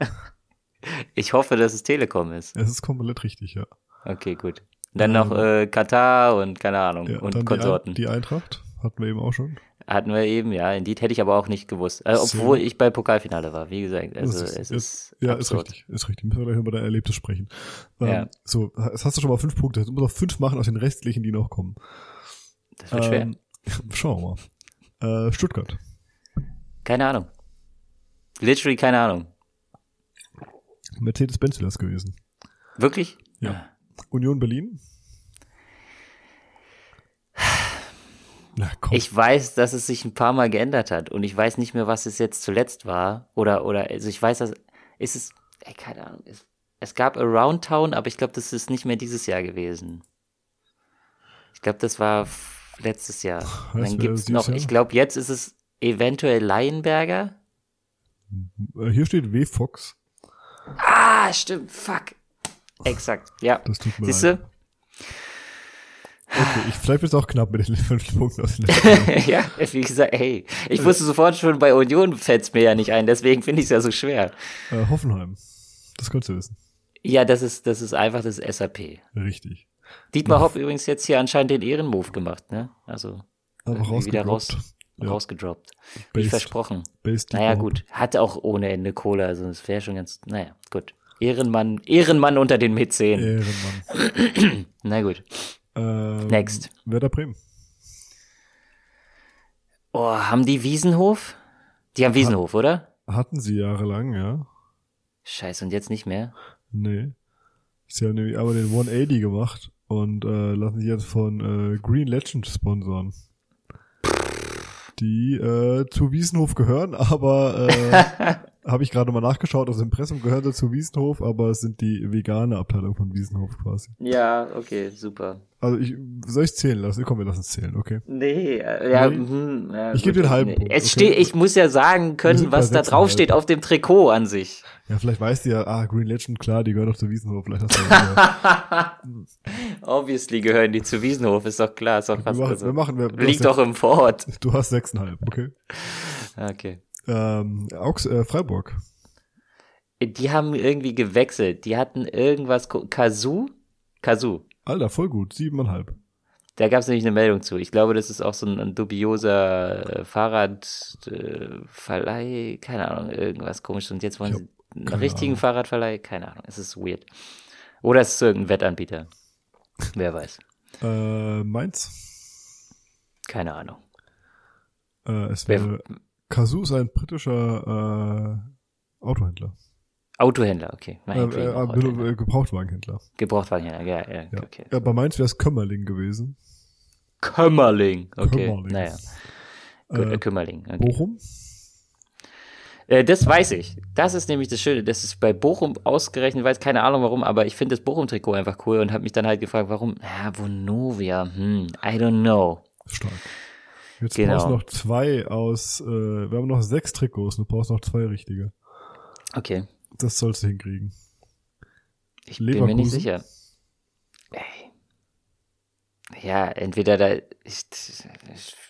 Ich hoffe, dass es Telekom ist. Es ist komplett richtig, ja. Okay, gut. Dann noch äh, Katar und keine Ahnung ja und Konsorten. Die, Ein die Eintracht hatten wir eben auch schon. Hatten wir eben, ja. Indeed hätte ich aber auch nicht gewusst. Äh, obwohl ich bei Pokalfinale war, wie gesagt. Also Das es ist- ist, Ja, absurd. ist richtig, ist richtig. Müssen wir gleich über dein Erlebnis sprechen. Ähm, Ja. So, jetzt hast du schon mal fünf Punkte. Jetzt musst du noch fünf machen aus den restlichen, die noch kommen. Das wird schwer. Ähm, schauen wir mal. Äh, Stuttgart. Keine Ahnung. Literally keine Ahnung. Mercedes-Benz das gewesen. Wirklich? Ja. Union Berlin. Na komm. Ich weiß, dass es sich ein paar Mal geändert hat und ich weiß nicht mehr, was es jetzt zuletzt war. Oder, oder, also ich weiß, dass, ist es, ey, keine Ahnung, es, es gab Around Town, aber ich glaube, das ist nicht mehr dieses Jahr gewesen. Ich glaube, das war letztes Jahr. Heißt, dann gibt's ist dieses noch, Jahr? ich glaube, jetzt ist es eventuell Leienberger. Äh, hier steht W-Fox. Ah, stimmt, fuck. Exakt, ja. Das tut mir Siehst du? Okay, ich, vielleicht es auch knapp mit den fünf Punkten aus den letzten. ja, wie gesagt, hey, ich wusste sofort schon, bei Union fällt's mir ja nicht ein, deswegen finde ich es ja so schwer. äh, Hoffenheim. Das könntest du wissen. Ja, das ist, das ist einfach das SAP. Richtig. Dietmar Hopp übrigens jetzt hier anscheinend den Ehrenmove gemacht, ne? Also, Aber irgendwie wieder raus. Ja. rausgedroppt. Based. Wie versprochen. Based naja, gut. Hat auch ohne Ende Cola, also das wäre schon ganz, naja, gut. Ehrenmann, Ehrenmann unter den Mäzen. Ehrenmann. Na gut. Ähm, Next. Werder Bremen. Oh, haben die Wiesenhof? Die haben Wiesenhof, oder? Hatten sie jahrelang, ja. Scheiße, und jetzt nicht mehr? Nee. Sie haben nämlich aber den 180 gemacht und äh, lassen sich jetzt von äh, Green Legend sponsoren. Die äh, zu Wiesenhof gehören, aber äh, habe ich gerade mal nachgeschaut, aus dem Impressum gehören sie zu Wiesenhof, aber es sind die vegane Abteilung von Wiesenhof quasi. Ja, okay, super. Also ich soll ich zählen lassen? Komm, wir lassen es zählen, okay? Nee, äh, ja, hm, ja, Ich gebe einen halben Punkt, Es okay? steht, ich muss ja sagen Wir können, was da drauf steht auf dem Trikot an sich. Ja, vielleicht weißt du ja, ah, Green Legend, klar, die gehören doch zu Wiesenhof, vielleicht hast du Obviously gehören die zu Wiesenhof, ist doch klar, ist doch wir, fast machen, also, wir machen, wir, liegt doch im Fort. sechs- Du hast sechseinhalb, okay? Okay. Ähm, Augs, äh, Freiburg. Die haben irgendwie gewechselt. Die hatten irgendwas. Kazoo? Kazoo. Alter, voll gut, siebeneinhalb. Da gab es nämlich eine Meldung zu. Ich glaube, das ist auch so ein, ein dubioser äh, Fahrradverleih, äh, keine Ahnung, irgendwas komisch. Und jetzt wollen sie einen richtigen Ahnung. Fahrradverleih? Keine Ahnung, es ist weird. Oder es ist irgendein Wettanbieter. Wer weiß. Äh, Mainz. Keine Ahnung. Äh, es wäre, Kazoo ist ein britischer äh, Autohändler. Autohändler, okay. Äh, äh, Autohändler. Gebrauchtwagenhändler. Gebrauchtwagenhändler, ja, ja, Ja. okay. ja, bei Mainz wäre es Kömmerling gewesen. Kömmerling, okay. Kömmerling. Naja, Kü Äh, Kümmerling. Okay. Bochum. Äh, das weiß ich. Das ist nämlich das Schöne. Das ist bei Bochum ausgerechnet, weiß keine Ahnung warum, aber ich finde das Bochum-Trikot einfach cool und habe mich dann halt gefragt, warum? Ja, Vonovia, hm, I don't know. Stark. Jetzt Genau. brauchst du noch zwei aus, äh, wir haben noch sechs Trikots, du brauchst noch zwei richtige. Okay, Das sollst du hinkriegen. ich bin mir nicht Leverkusen? sicher. Ey. Ja, entweder da ist,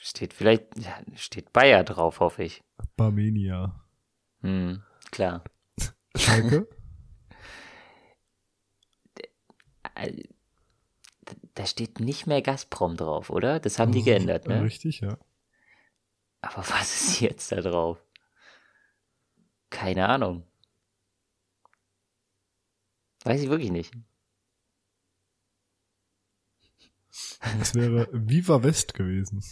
steht vielleicht, steht Bayer drauf, hoffe ich. Barmenia. Hm, klar. Schalke. Da steht nicht mehr Gazprom drauf, oder? Das haben die Oh, geändert, ne? Richtig, ja. Aber was ist jetzt da drauf? Keine Ahnung. Weiß ich wirklich nicht. Das wäre Viva West gewesen.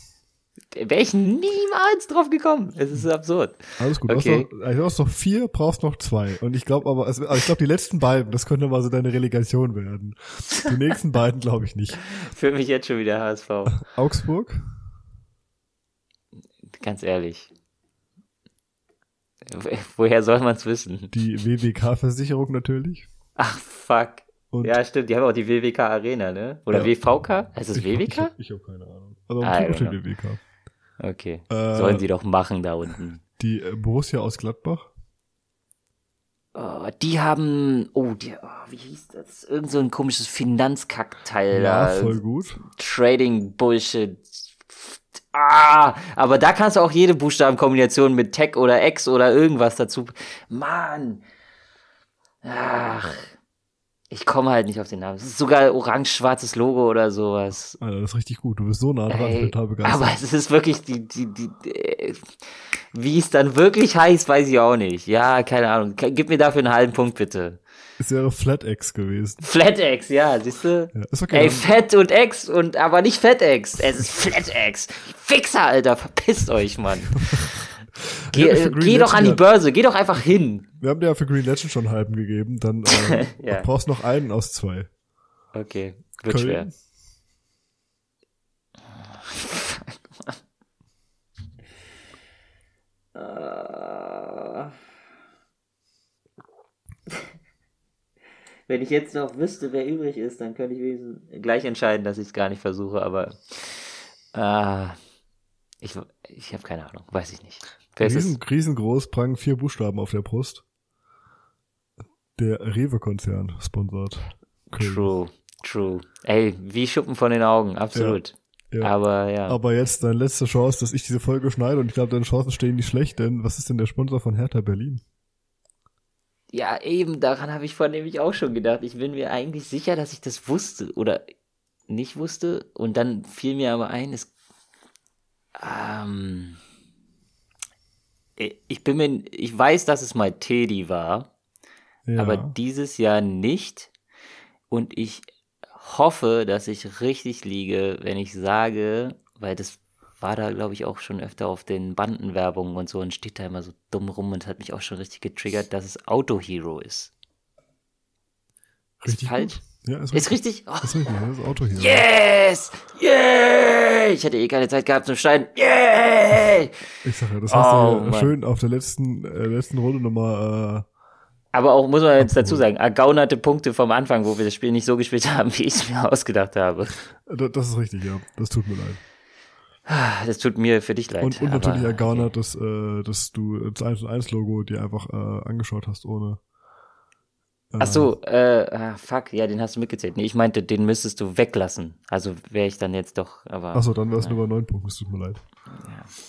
Wäre ich niemals drauf gekommen. Es ist absurd. Alles gut. Okay. Du, hast noch, du hast noch vier, brauchst noch zwei. Und ich glaube aber, also ich glaube, die letzten beiden, das könnte mal so deine Relegation werden. Die nächsten beiden glaube ich nicht. Für mich jetzt schon wieder HSV. Augsburg, Ganz ehrlich. Wo- Woher soll man es wissen? die WWK-Versicherung natürlich. Ach, fuck. Und Ja, stimmt. Die haben auch die WWK Arena, ne? Oder Ja. WVK? Heißt es ich, ich, WWK? ich habe keine Ahnung. Also Ah, steht WWK. Okay. Äh, Sollen sie doch machen da unten. Die äh, Borussia aus Gladbach. Oh, die haben, oh, die, oh, wie hieß das? Irgend so ein komisches Finanzkackteil Ja, da. voll gut. Trading Bullshit. Ah, aber da kannst du auch jede Buchstabenkombination mit Tech oder X oder irgendwas dazu. Mann. Ach. Ich komme halt nicht auf den Namen. Es ist sogar orange-schwarzes Logo oder sowas. Alter, das ist richtig gut. Du bist so nah dran, ich Ey, total begeistert. aber es ist wirklich die, die, die, äh, wie es dann wirklich heißt, weiß ich auch nicht. Ja, keine Ahnung. Gib mir dafür einen halben Punkt, bitte. es wäre FlatX gewesen. FlatX, ja, siehst du? Ja, ist okay. Ey, dann- Fett und X und aber nicht FetX. Es ist FlatX. Fixer, Alter, verpisst euch, Mann. Äh, Green geh doch an die Börse, geh doch einfach hin. Wir haben dir ja für Green Legend schon einen halben gegeben. Dann äh, Ja. du brauchst noch einen aus zwei. Okay, wird schwer. Köln. Wenn ich jetzt noch wüsste, wer übrig ist, dann könnte ich wenigstens gleich entscheiden, dass ich es gar nicht versuche, aber ah, ich, ich habe keine Ahnung, weiß ich nicht. Wer ist Riesen, es? riesengroß, prangen vier Buchstaben auf der Brust. Der Rewe-Konzern sponsort. Köln. True, true. Ey, wie Schuppen von den Augen, absolut. Ja. Aber ja. Aber jetzt deine letzte Chance, dass ich diese Folge schneide und ich glaube, deine Chancen stehen nicht schlecht, denn was ist denn der Sponsor von Hertha Berlin? Ja, eben, daran habe ich vor nämlich auch schon gedacht. Ich bin mir eigentlich sicher, dass ich das wusste oder nicht wusste. Und dann fiel mir aber ein, es. Ähm, ich bin mir, ich weiß, dass es mal Teddy war, Ja. aber dieses Jahr nicht. Und ich hoffe, dass ich richtig liege, wenn ich sage, weil das war da, glaube ich, auch schon öfter auf den Bandenwerbungen und so und steht da immer so dumm rum und hat mich auch schon richtig getriggert, dass es Auto Hero ist. Ist Richtig falsch? gut. Ja, ist Ist richtig. richtig? Oh, Ist richtig, das Auto hier. yes! Yeah! Ich hatte eh keine Zeit gehabt zum Schneiden. Yeah! Ich sag ja, das hast Oh, du ja Mann. schön auf der letzten, äh, letzten Runde nochmal, Aber auch, muss man jetzt dazu sagen, ergaunerte Punkte vom Anfang, wo wir das Spiel nicht so gespielt haben, wie ich es mir ausgedacht habe. äh, da- das ist richtig, ja. Das tut mir leid. Das tut mir für dich leid. Und, und natürlich ergaunert, dass, äh, dass du das 1 1 Logo dir einfach äh, angeschaut hast, ohne. Ach so, äh, ah, fuck, ja, den hast du mitgezählt. Nee, ich meinte, den müsstest du weglassen. Also wäre ich dann jetzt doch, aber Achso, dann wär's nur bei 9 Punkten, es tut mir leid.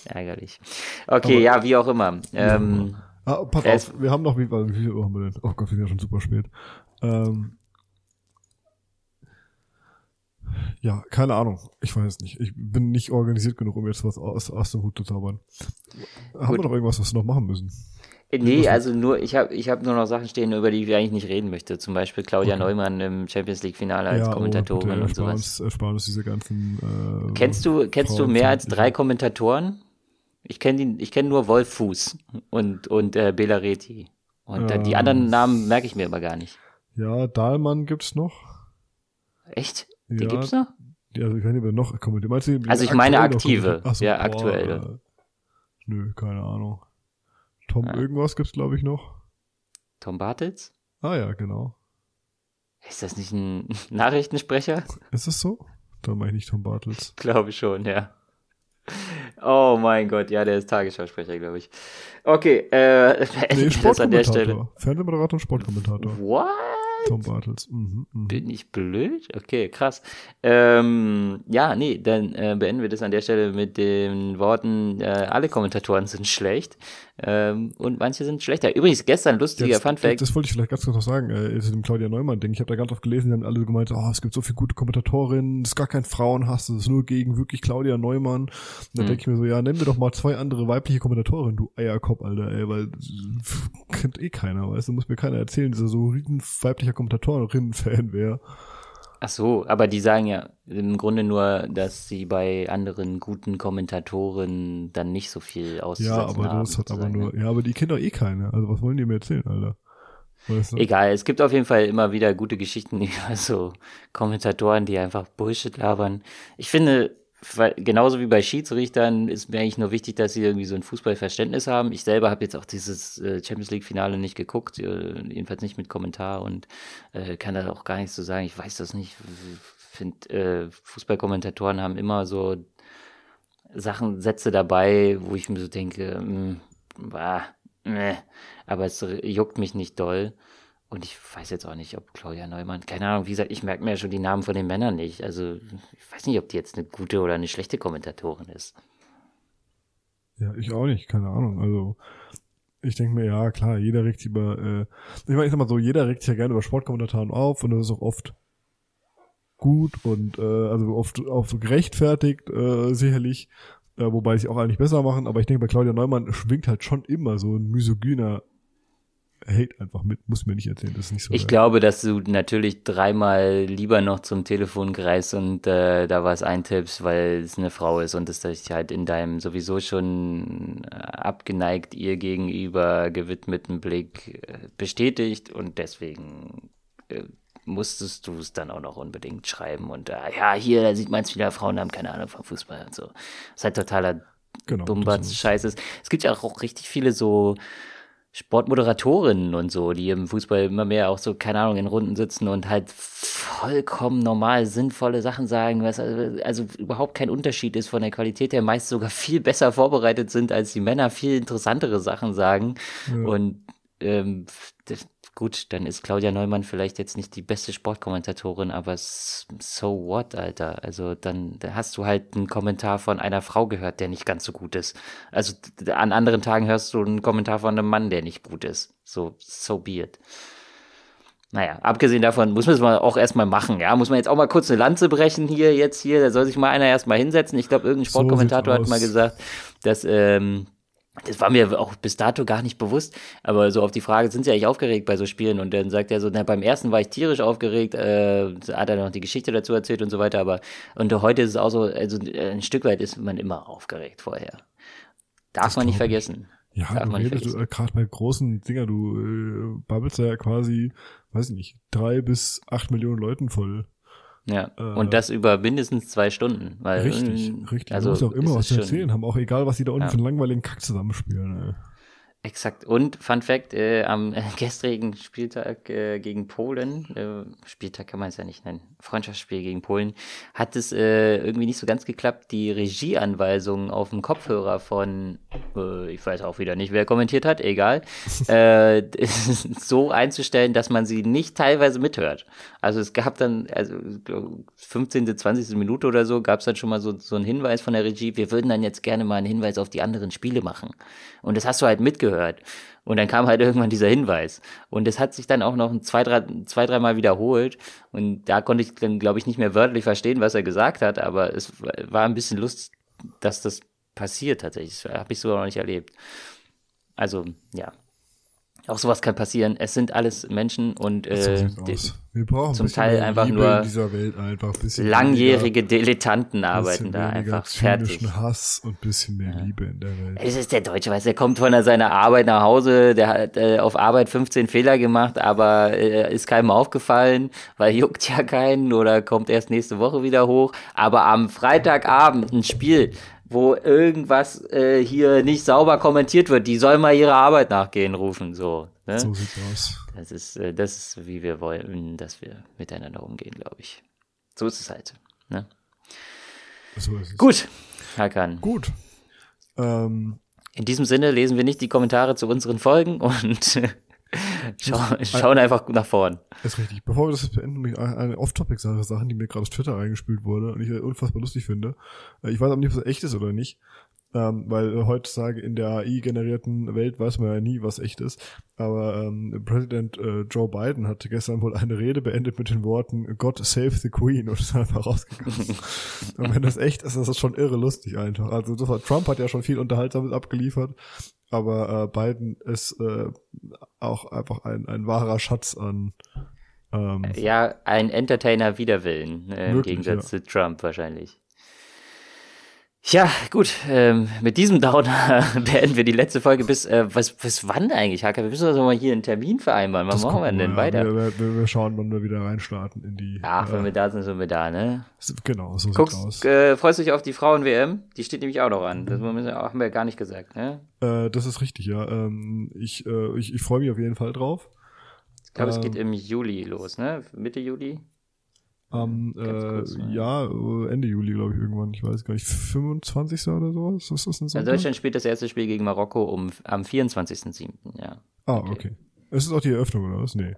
ärgerlich. Okay, Aber- ja, wie auch immer. Ähm, Ah, pass auf, wir haben noch, wie, wie viel Uhr haben wir denn? Oh Gott, wir sind ja schon super spät. Ähm, ja, keine Ahnung. Ich weiß es nicht. Ich bin nicht organisiert genug, um jetzt was aus, aus dem Hut zu zaubern. Haben wir noch irgendwas, was wir noch machen müssen? Nee, also nur, ich habe ich hab nur noch Sachen stehen, über die ich eigentlich nicht reden möchte. Zum Beispiel Claudia Okay. Neumann im Champions League Finale als ja, Kommentatorin oh, bitte, und sowas. uns, erspar uns diese ganzen. Äh, Kennst du, kennst du mehr als drei Kommentatoren? Ich kenne ich kenn nur Wolf Fuß und, und äh, Bela Reti. Und äh, die Ähm. anderen Namen merke ich mir immer gar nicht. Ja, Dahlmann gibt's noch. Echt? Die Ja, gibt's noch? Ja, also ich kann nicht noch kommentieren. Also ich meine aktuell aktive. Ach so, Ja, boah, aktuelle. äh, Nö, keine Ahnung. Tom Ah. irgendwas gibt's glaube ich noch. Tom Bartels? Ah ja, genau. Ist das nicht ein Nachrichtensprecher? Ist es so? Da meine ich nicht Tom Bartels. Glaube schon, ja. Oh mein Gott, ja, der ist Tagesschausprecher, glaube ich. Okay, äh, Nee, das an der Stelle. Fernsehmoderator und Sportkommentator. What? Tom Bartels. Mhm, mhm. Bin ich blöd? Okay, krass. Ähm, ja, nee, dann äh, beenden wir das an der Stelle mit den Worten, äh, alle Kommentatoren sind schlecht ähm, und manche sind schlechter. Übrigens, gestern lustiger Jetzt- Fun Fact. Das wollte ich vielleicht ganz kurz noch sagen, äh, zu dem Claudia Neumann-Ding. Ich habe da ganz oft gelesen, die haben alle gemeint, oh, es gibt so viele gute Kommentatorinnen, es ist gar kein Frauenhass, es ist nur gegen wirklich Claudia Neumann. Und dann Hm. denke ich mir so, ja, nenn mir doch mal zwei andere weibliche Kommentatorinnen, du Eierkopf, Alter, ey, weil pff, kennt eh keiner, weißt du, muss mir keiner erzählen, dass er so riesen weiblicher Kommentatorinnen-Fan wäre. Ach so, aber die sagen ja im Grunde nur, dass sie bei anderen guten Kommentatoren dann nicht so viel auszusetzen Ja, aber haben. das hat aber nur, ne? ja, aber die kennen doch eh keine. Also was wollen die mir erzählen, Alter? Weißt du? Egal, es gibt auf jeden Fall immer wieder gute Geschichten über so Kommentatoren, die einfach Bullshit labern. Ich finde, genauso wie bei Schiedsrichtern ist mir eigentlich nur wichtig, dass sie irgendwie so ein Fußballverständnis haben. Ich selber habe jetzt auch dieses äh, Champions League Finale nicht geguckt, äh, jedenfalls nicht mit Kommentar und äh, kann da auch gar nichts zu sagen. Ich weiß das nicht. Finde, äh, Fußballkommentatoren haben immer so Sachen, Sätze dabei, wo ich mir so denke, mh, bah, meh, aber es juckt mich nicht doll. Und ich weiß jetzt auch nicht, ob Claudia Neumann, keine Ahnung, wie gesagt, ich merke mir ja schon die Namen von den Männern nicht. Also ich weiß nicht, ob die jetzt eine gute oder eine schlechte Kommentatorin ist. Ja, ich auch nicht, keine Ahnung. Also ich denke mir, ja, klar, jeder regt sich über, äh, ich meine, ich sag mal so, jeder regt sich ja gerne über Sportkommentatoren auf und das ist auch oft gut und äh, also oft, oft gerechtfertigt, äh, sicherlich, äh, wobei sie auch eigentlich besser machen, aber ich denke, bei Claudia Neumann schwingt halt schon immer so ein misogyner Hate einfach mit, muss mir nicht erzählen, das ist nicht so. Ich ja. glaube, dass du natürlich dreimal lieber noch zum Telefon greifst und äh, da was eintippst, weil es eine Frau ist und es dich halt in deinem sowieso schon äh, abgeneigt ihr gegenüber gewidmeten Blick äh, bestätigt und deswegen äh, musstest du es dann auch noch unbedingt schreiben und äh, ja, hier, da sieht man es wieder, Frauen haben keine Ahnung vom Fußball und so. Das ist halt totaler genau, Dumbatz das ist- Scheiß ist. Es gibt ja auch richtig viele so Sportmoderatorinnen und so, die im Fußball immer mehr auch so, keine Ahnung, in Runden sitzen und halt vollkommen normal sinnvolle Sachen sagen, was also, also überhaupt kein Unterschied ist von der Qualität her, meist sogar viel besser vorbereitet sind als die Männer, viel interessantere Sachen sagen. Ja. Und ähm, das, gut, dann ist Claudia Neumann vielleicht jetzt nicht die beste Sportkommentatorin, aber so what, Alter? Also dann da hast du halt einen Kommentar von einer Frau gehört, der nicht ganz so gut ist. Also an anderen Tagen hörst du einen Kommentar von einem Mann, der nicht gut ist. So, so be it. Naja, abgesehen davon muss man es mal auch erstmal machen, ja. Muss man jetzt auch mal kurz eine Lanze brechen hier, jetzt hier. Da soll sich mal einer erstmal hinsetzen. Ich glaube, irgendein So Sportkommentator sieht's hat mal gesagt, dass ähm, Das war mir auch bis dato gar nicht bewusst, aber so auf die Frage, sind Sie eigentlich aufgeregt bei so Spielen? Und dann sagt er so, na, beim ersten war ich tierisch aufgeregt, äh, hat er noch die Geschichte dazu erzählt und so weiter, aber und heute ist es auch so, also ein Stück weit ist man immer aufgeregt vorher. Darf Das man nicht vergessen. Ja, Darf du man redest äh, gerade bei großen Dinger, du äh, babbelst ja quasi, weiß ich nicht, drei bis acht Millionen Leuten voll. Ja. Äh, und das über mindestens zwei Stunden. Weil, Richtig, richtig. Also du musst auch immer was erzählen haben, auch egal, was die da unten Ja. für einen langweiligen Kack zusammenspielen. Ey. Exakt. Und Fun Fact, äh, am gestrigen Spieltag äh, gegen Polen, äh, Spieltag kann man es ja nicht nennen, Freundschaftsspiel gegen Polen, hat es äh, irgendwie nicht so ganz geklappt, die Regieanweisungen auf dem Kopfhörer von, äh, ich weiß auch wieder nicht, wer kommentiert hat, egal, äh, so einzustellen, dass man sie nicht teilweise mithört. Also es gab dann, also ich glaub, 15., 20. Minute oder so, gab es dann schon mal so, so einen Hinweis von der Regie, wir würden dann jetzt gerne mal einen Hinweis auf die anderen Spiele machen. Und das hast du halt mitgehört. Und dann kam halt irgendwann dieser Hinweis. Und das hat sich dann auch noch ein zwei, drei, zwei dreimal wiederholt. Und da konnte ich dann, glaube ich, nicht mehr wörtlich verstehen, was er gesagt hat. Aber es war ein bisschen lustig, dass das passiert tatsächlich. Habe ich so noch nicht erlebt. Also, ja. Auch sowas kann passieren. Es sind alles Menschen und So äh, die- aus. Wir brauchen zum ein Teil einfach Liebe nur einfach. Ein langjährige Dilettanten weniger, arbeiten bisschen da einfach fertig. Hass und bisschen mehr Liebe in der Welt. Es ist der Deutsche, weißt du, der kommt von seiner Arbeit nach Hause, der hat äh, auf Arbeit 15 Fehler gemacht, aber äh, ist keinem aufgefallen, weil juckt ja keinen oder kommt erst nächste Woche wieder hoch. Aber am Freitagabend ein Spiel, wo irgendwas äh, hier nicht sauber kommentiert wird, die soll mal ihrer Arbeit nachgehen, rufen, so. Ne? So sieht's aus. Das ist, äh, das ist, wie wir wollen, dass wir miteinander umgehen, glaube ich. So ist es halt. Ne? So ist es. Gut, Hakan. Gut. Ähm, In diesem Sinne lesen wir nicht die Kommentare zu unseren Folgen und schau, schauen einfach nach vorn. ist richtig. Bevor wir das beenden, eine eine Off-Topic-Sache Sachen, die mir gerade auf Twitter reingespielt wurde und ich unfassbar lustig finde. Äh, Ich weiß aber nicht, ob das echt ist oder nicht. Ähm, weil heutzutage in der AI-generierten Welt weiß man ja nie, was echt ist. Aber ähm, Präsident äh, Joe Biden hat gestern wohl eine Rede beendet mit den Worten God save the Queen und ist einfach rausgegangen. und wenn das echt ist, ist das schon irre lustig einfach. Also Trump hat ja schon viel Unterhaltsames abgeliefert, aber äh, Biden ist äh, auch einfach ein, ein wahrer Schatz an ähm, Ja, ein Entertainer wider Willen, äh, im Gegensatz zu Trump wahrscheinlich. Ja, gut, ähm, mit diesem Downer beenden wir die letzte Folge bis, äh, was, bis wann eigentlich, Hacker? Wir müssen also mal hier einen Termin vereinbaren. Das machen wir denn ja. weiter? Wir, wir, wir schauen, wann wir wieder reinstarten in die. Ach, wenn äh, wir da sind, sind wir da, ne? genau, so sieht's Guckst, aus. äh, freust du dich auf die Frauen-WM? Die steht nämlich auch noch an. Das wir- haben wir gar nicht gesagt, ne? Äh, das ist richtig, ja. Ähm, ich äh, ich, ich freue mich auf jeden Fall drauf. Ich glaube, es Ähm, geht im Juli los, ne? Mitte Juli? Am Ganz äh, kurz, ja, äh, Ende Juli, glaube ich, irgendwann. Ich weiß gar nicht, 25. oder sowas? Ist das ein Also? Deutschland spielt das erste Spiel gegen Marokko um, am 24.07., ja. Ah, okay. Ist es auch die Eröffnung, oder was? Nee.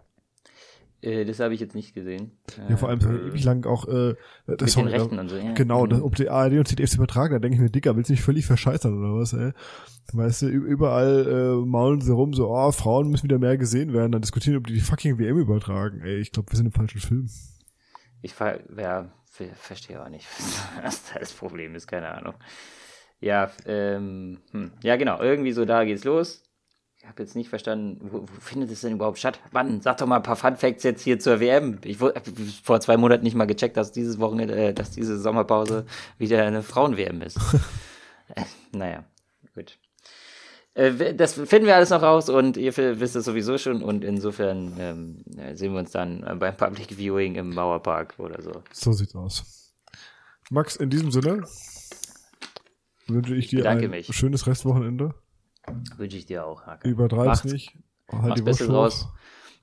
Äh, das habe ich jetzt nicht gesehen. Ja, vor allem so äh, ewig lang auch äh, das mit den Rechten und so, ja. Genau, Mhm. das, ob die ARD und ZDF übertragen, da denke ich mir, Dicker, willst du mich völlig verscheißern oder was, ey? Weißt du, überall äh, maulen sie rum, so, oh, Frauen müssen wieder mehr gesehen werden, dann diskutieren, ob die die fucking WM übertragen. Ey, ich glaube, wir sind im falschen Film. Ich ver ja, ver verstehe auch nicht, was da das Problem ist, keine Ahnung. Ja, ähm, hm. ja genau, irgendwie so da geht's los. Ich habe jetzt nicht verstanden, wo, wo findet es denn überhaupt statt? Mann, sag doch mal ein paar Fun Facts jetzt hier zur WM. Ich wurde hab vor zwei Monaten nicht mal gecheckt, dass dieses Wochenende, äh, dass diese Sommerpause wieder eine Frauen-WM ist. äh, naja, gut. Äh, Das finden wir alles noch raus und ihr wisst es sowieso schon und insofern ähm, sehen wir uns dann äh, beim Public Viewing im Mauerpark oder so. So sieht's aus. Max, in diesem Sinne wünsche ich dir ein mich. schönes Restwochenende. Wünsche ich dir auch, Hake. Übertreib's nicht. Halt Mach's die Bestes raus.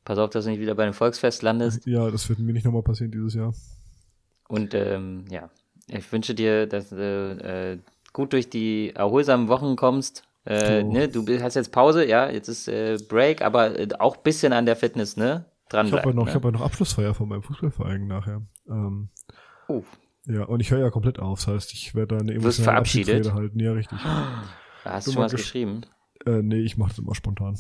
Pass auf, dass du nicht wieder bei einem Volksfest landest. Ja, das wird mir nicht nochmal passieren dieses Jahr. Und ähm, ja, ich wünsche dir, dass du äh, gut durch die erholsamen Wochen kommst. Äh, Du. ne, du hast jetzt Pause, ja, jetzt ist äh, Break, aber äh, auch ein bisschen an der Fitness, ne? Ich habe ja noch, ne? ich hab ja noch Abschlussfeier von meinem Fußballverein nachher. Ähm, Oh. ja, und ich höre ja komplett auf. Das heißt, ich werde da eine emotionale? Abschiedsrede halten. Ja, richtig. Hast Du schon mal was gesch- geschrieben? Äh, nee, ich mache das immer spontan.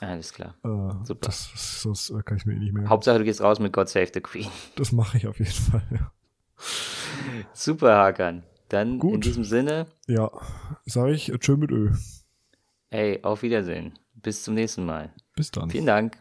Alles klar. Äh, Super. Das, das, sonst äh, kann ich mir eh nicht mehr. Hauptsache, du gehst raus mit God Save the Queen. Das mache ich auf jeden Fall, ja. Super, Hakan. Dann in Gut. diesem Sinne, Ja, sage ich, tschö mit Ö. Ey, auf Wiedersehen. Bis zum nächsten Mal. Bis dann. Vielen Dank.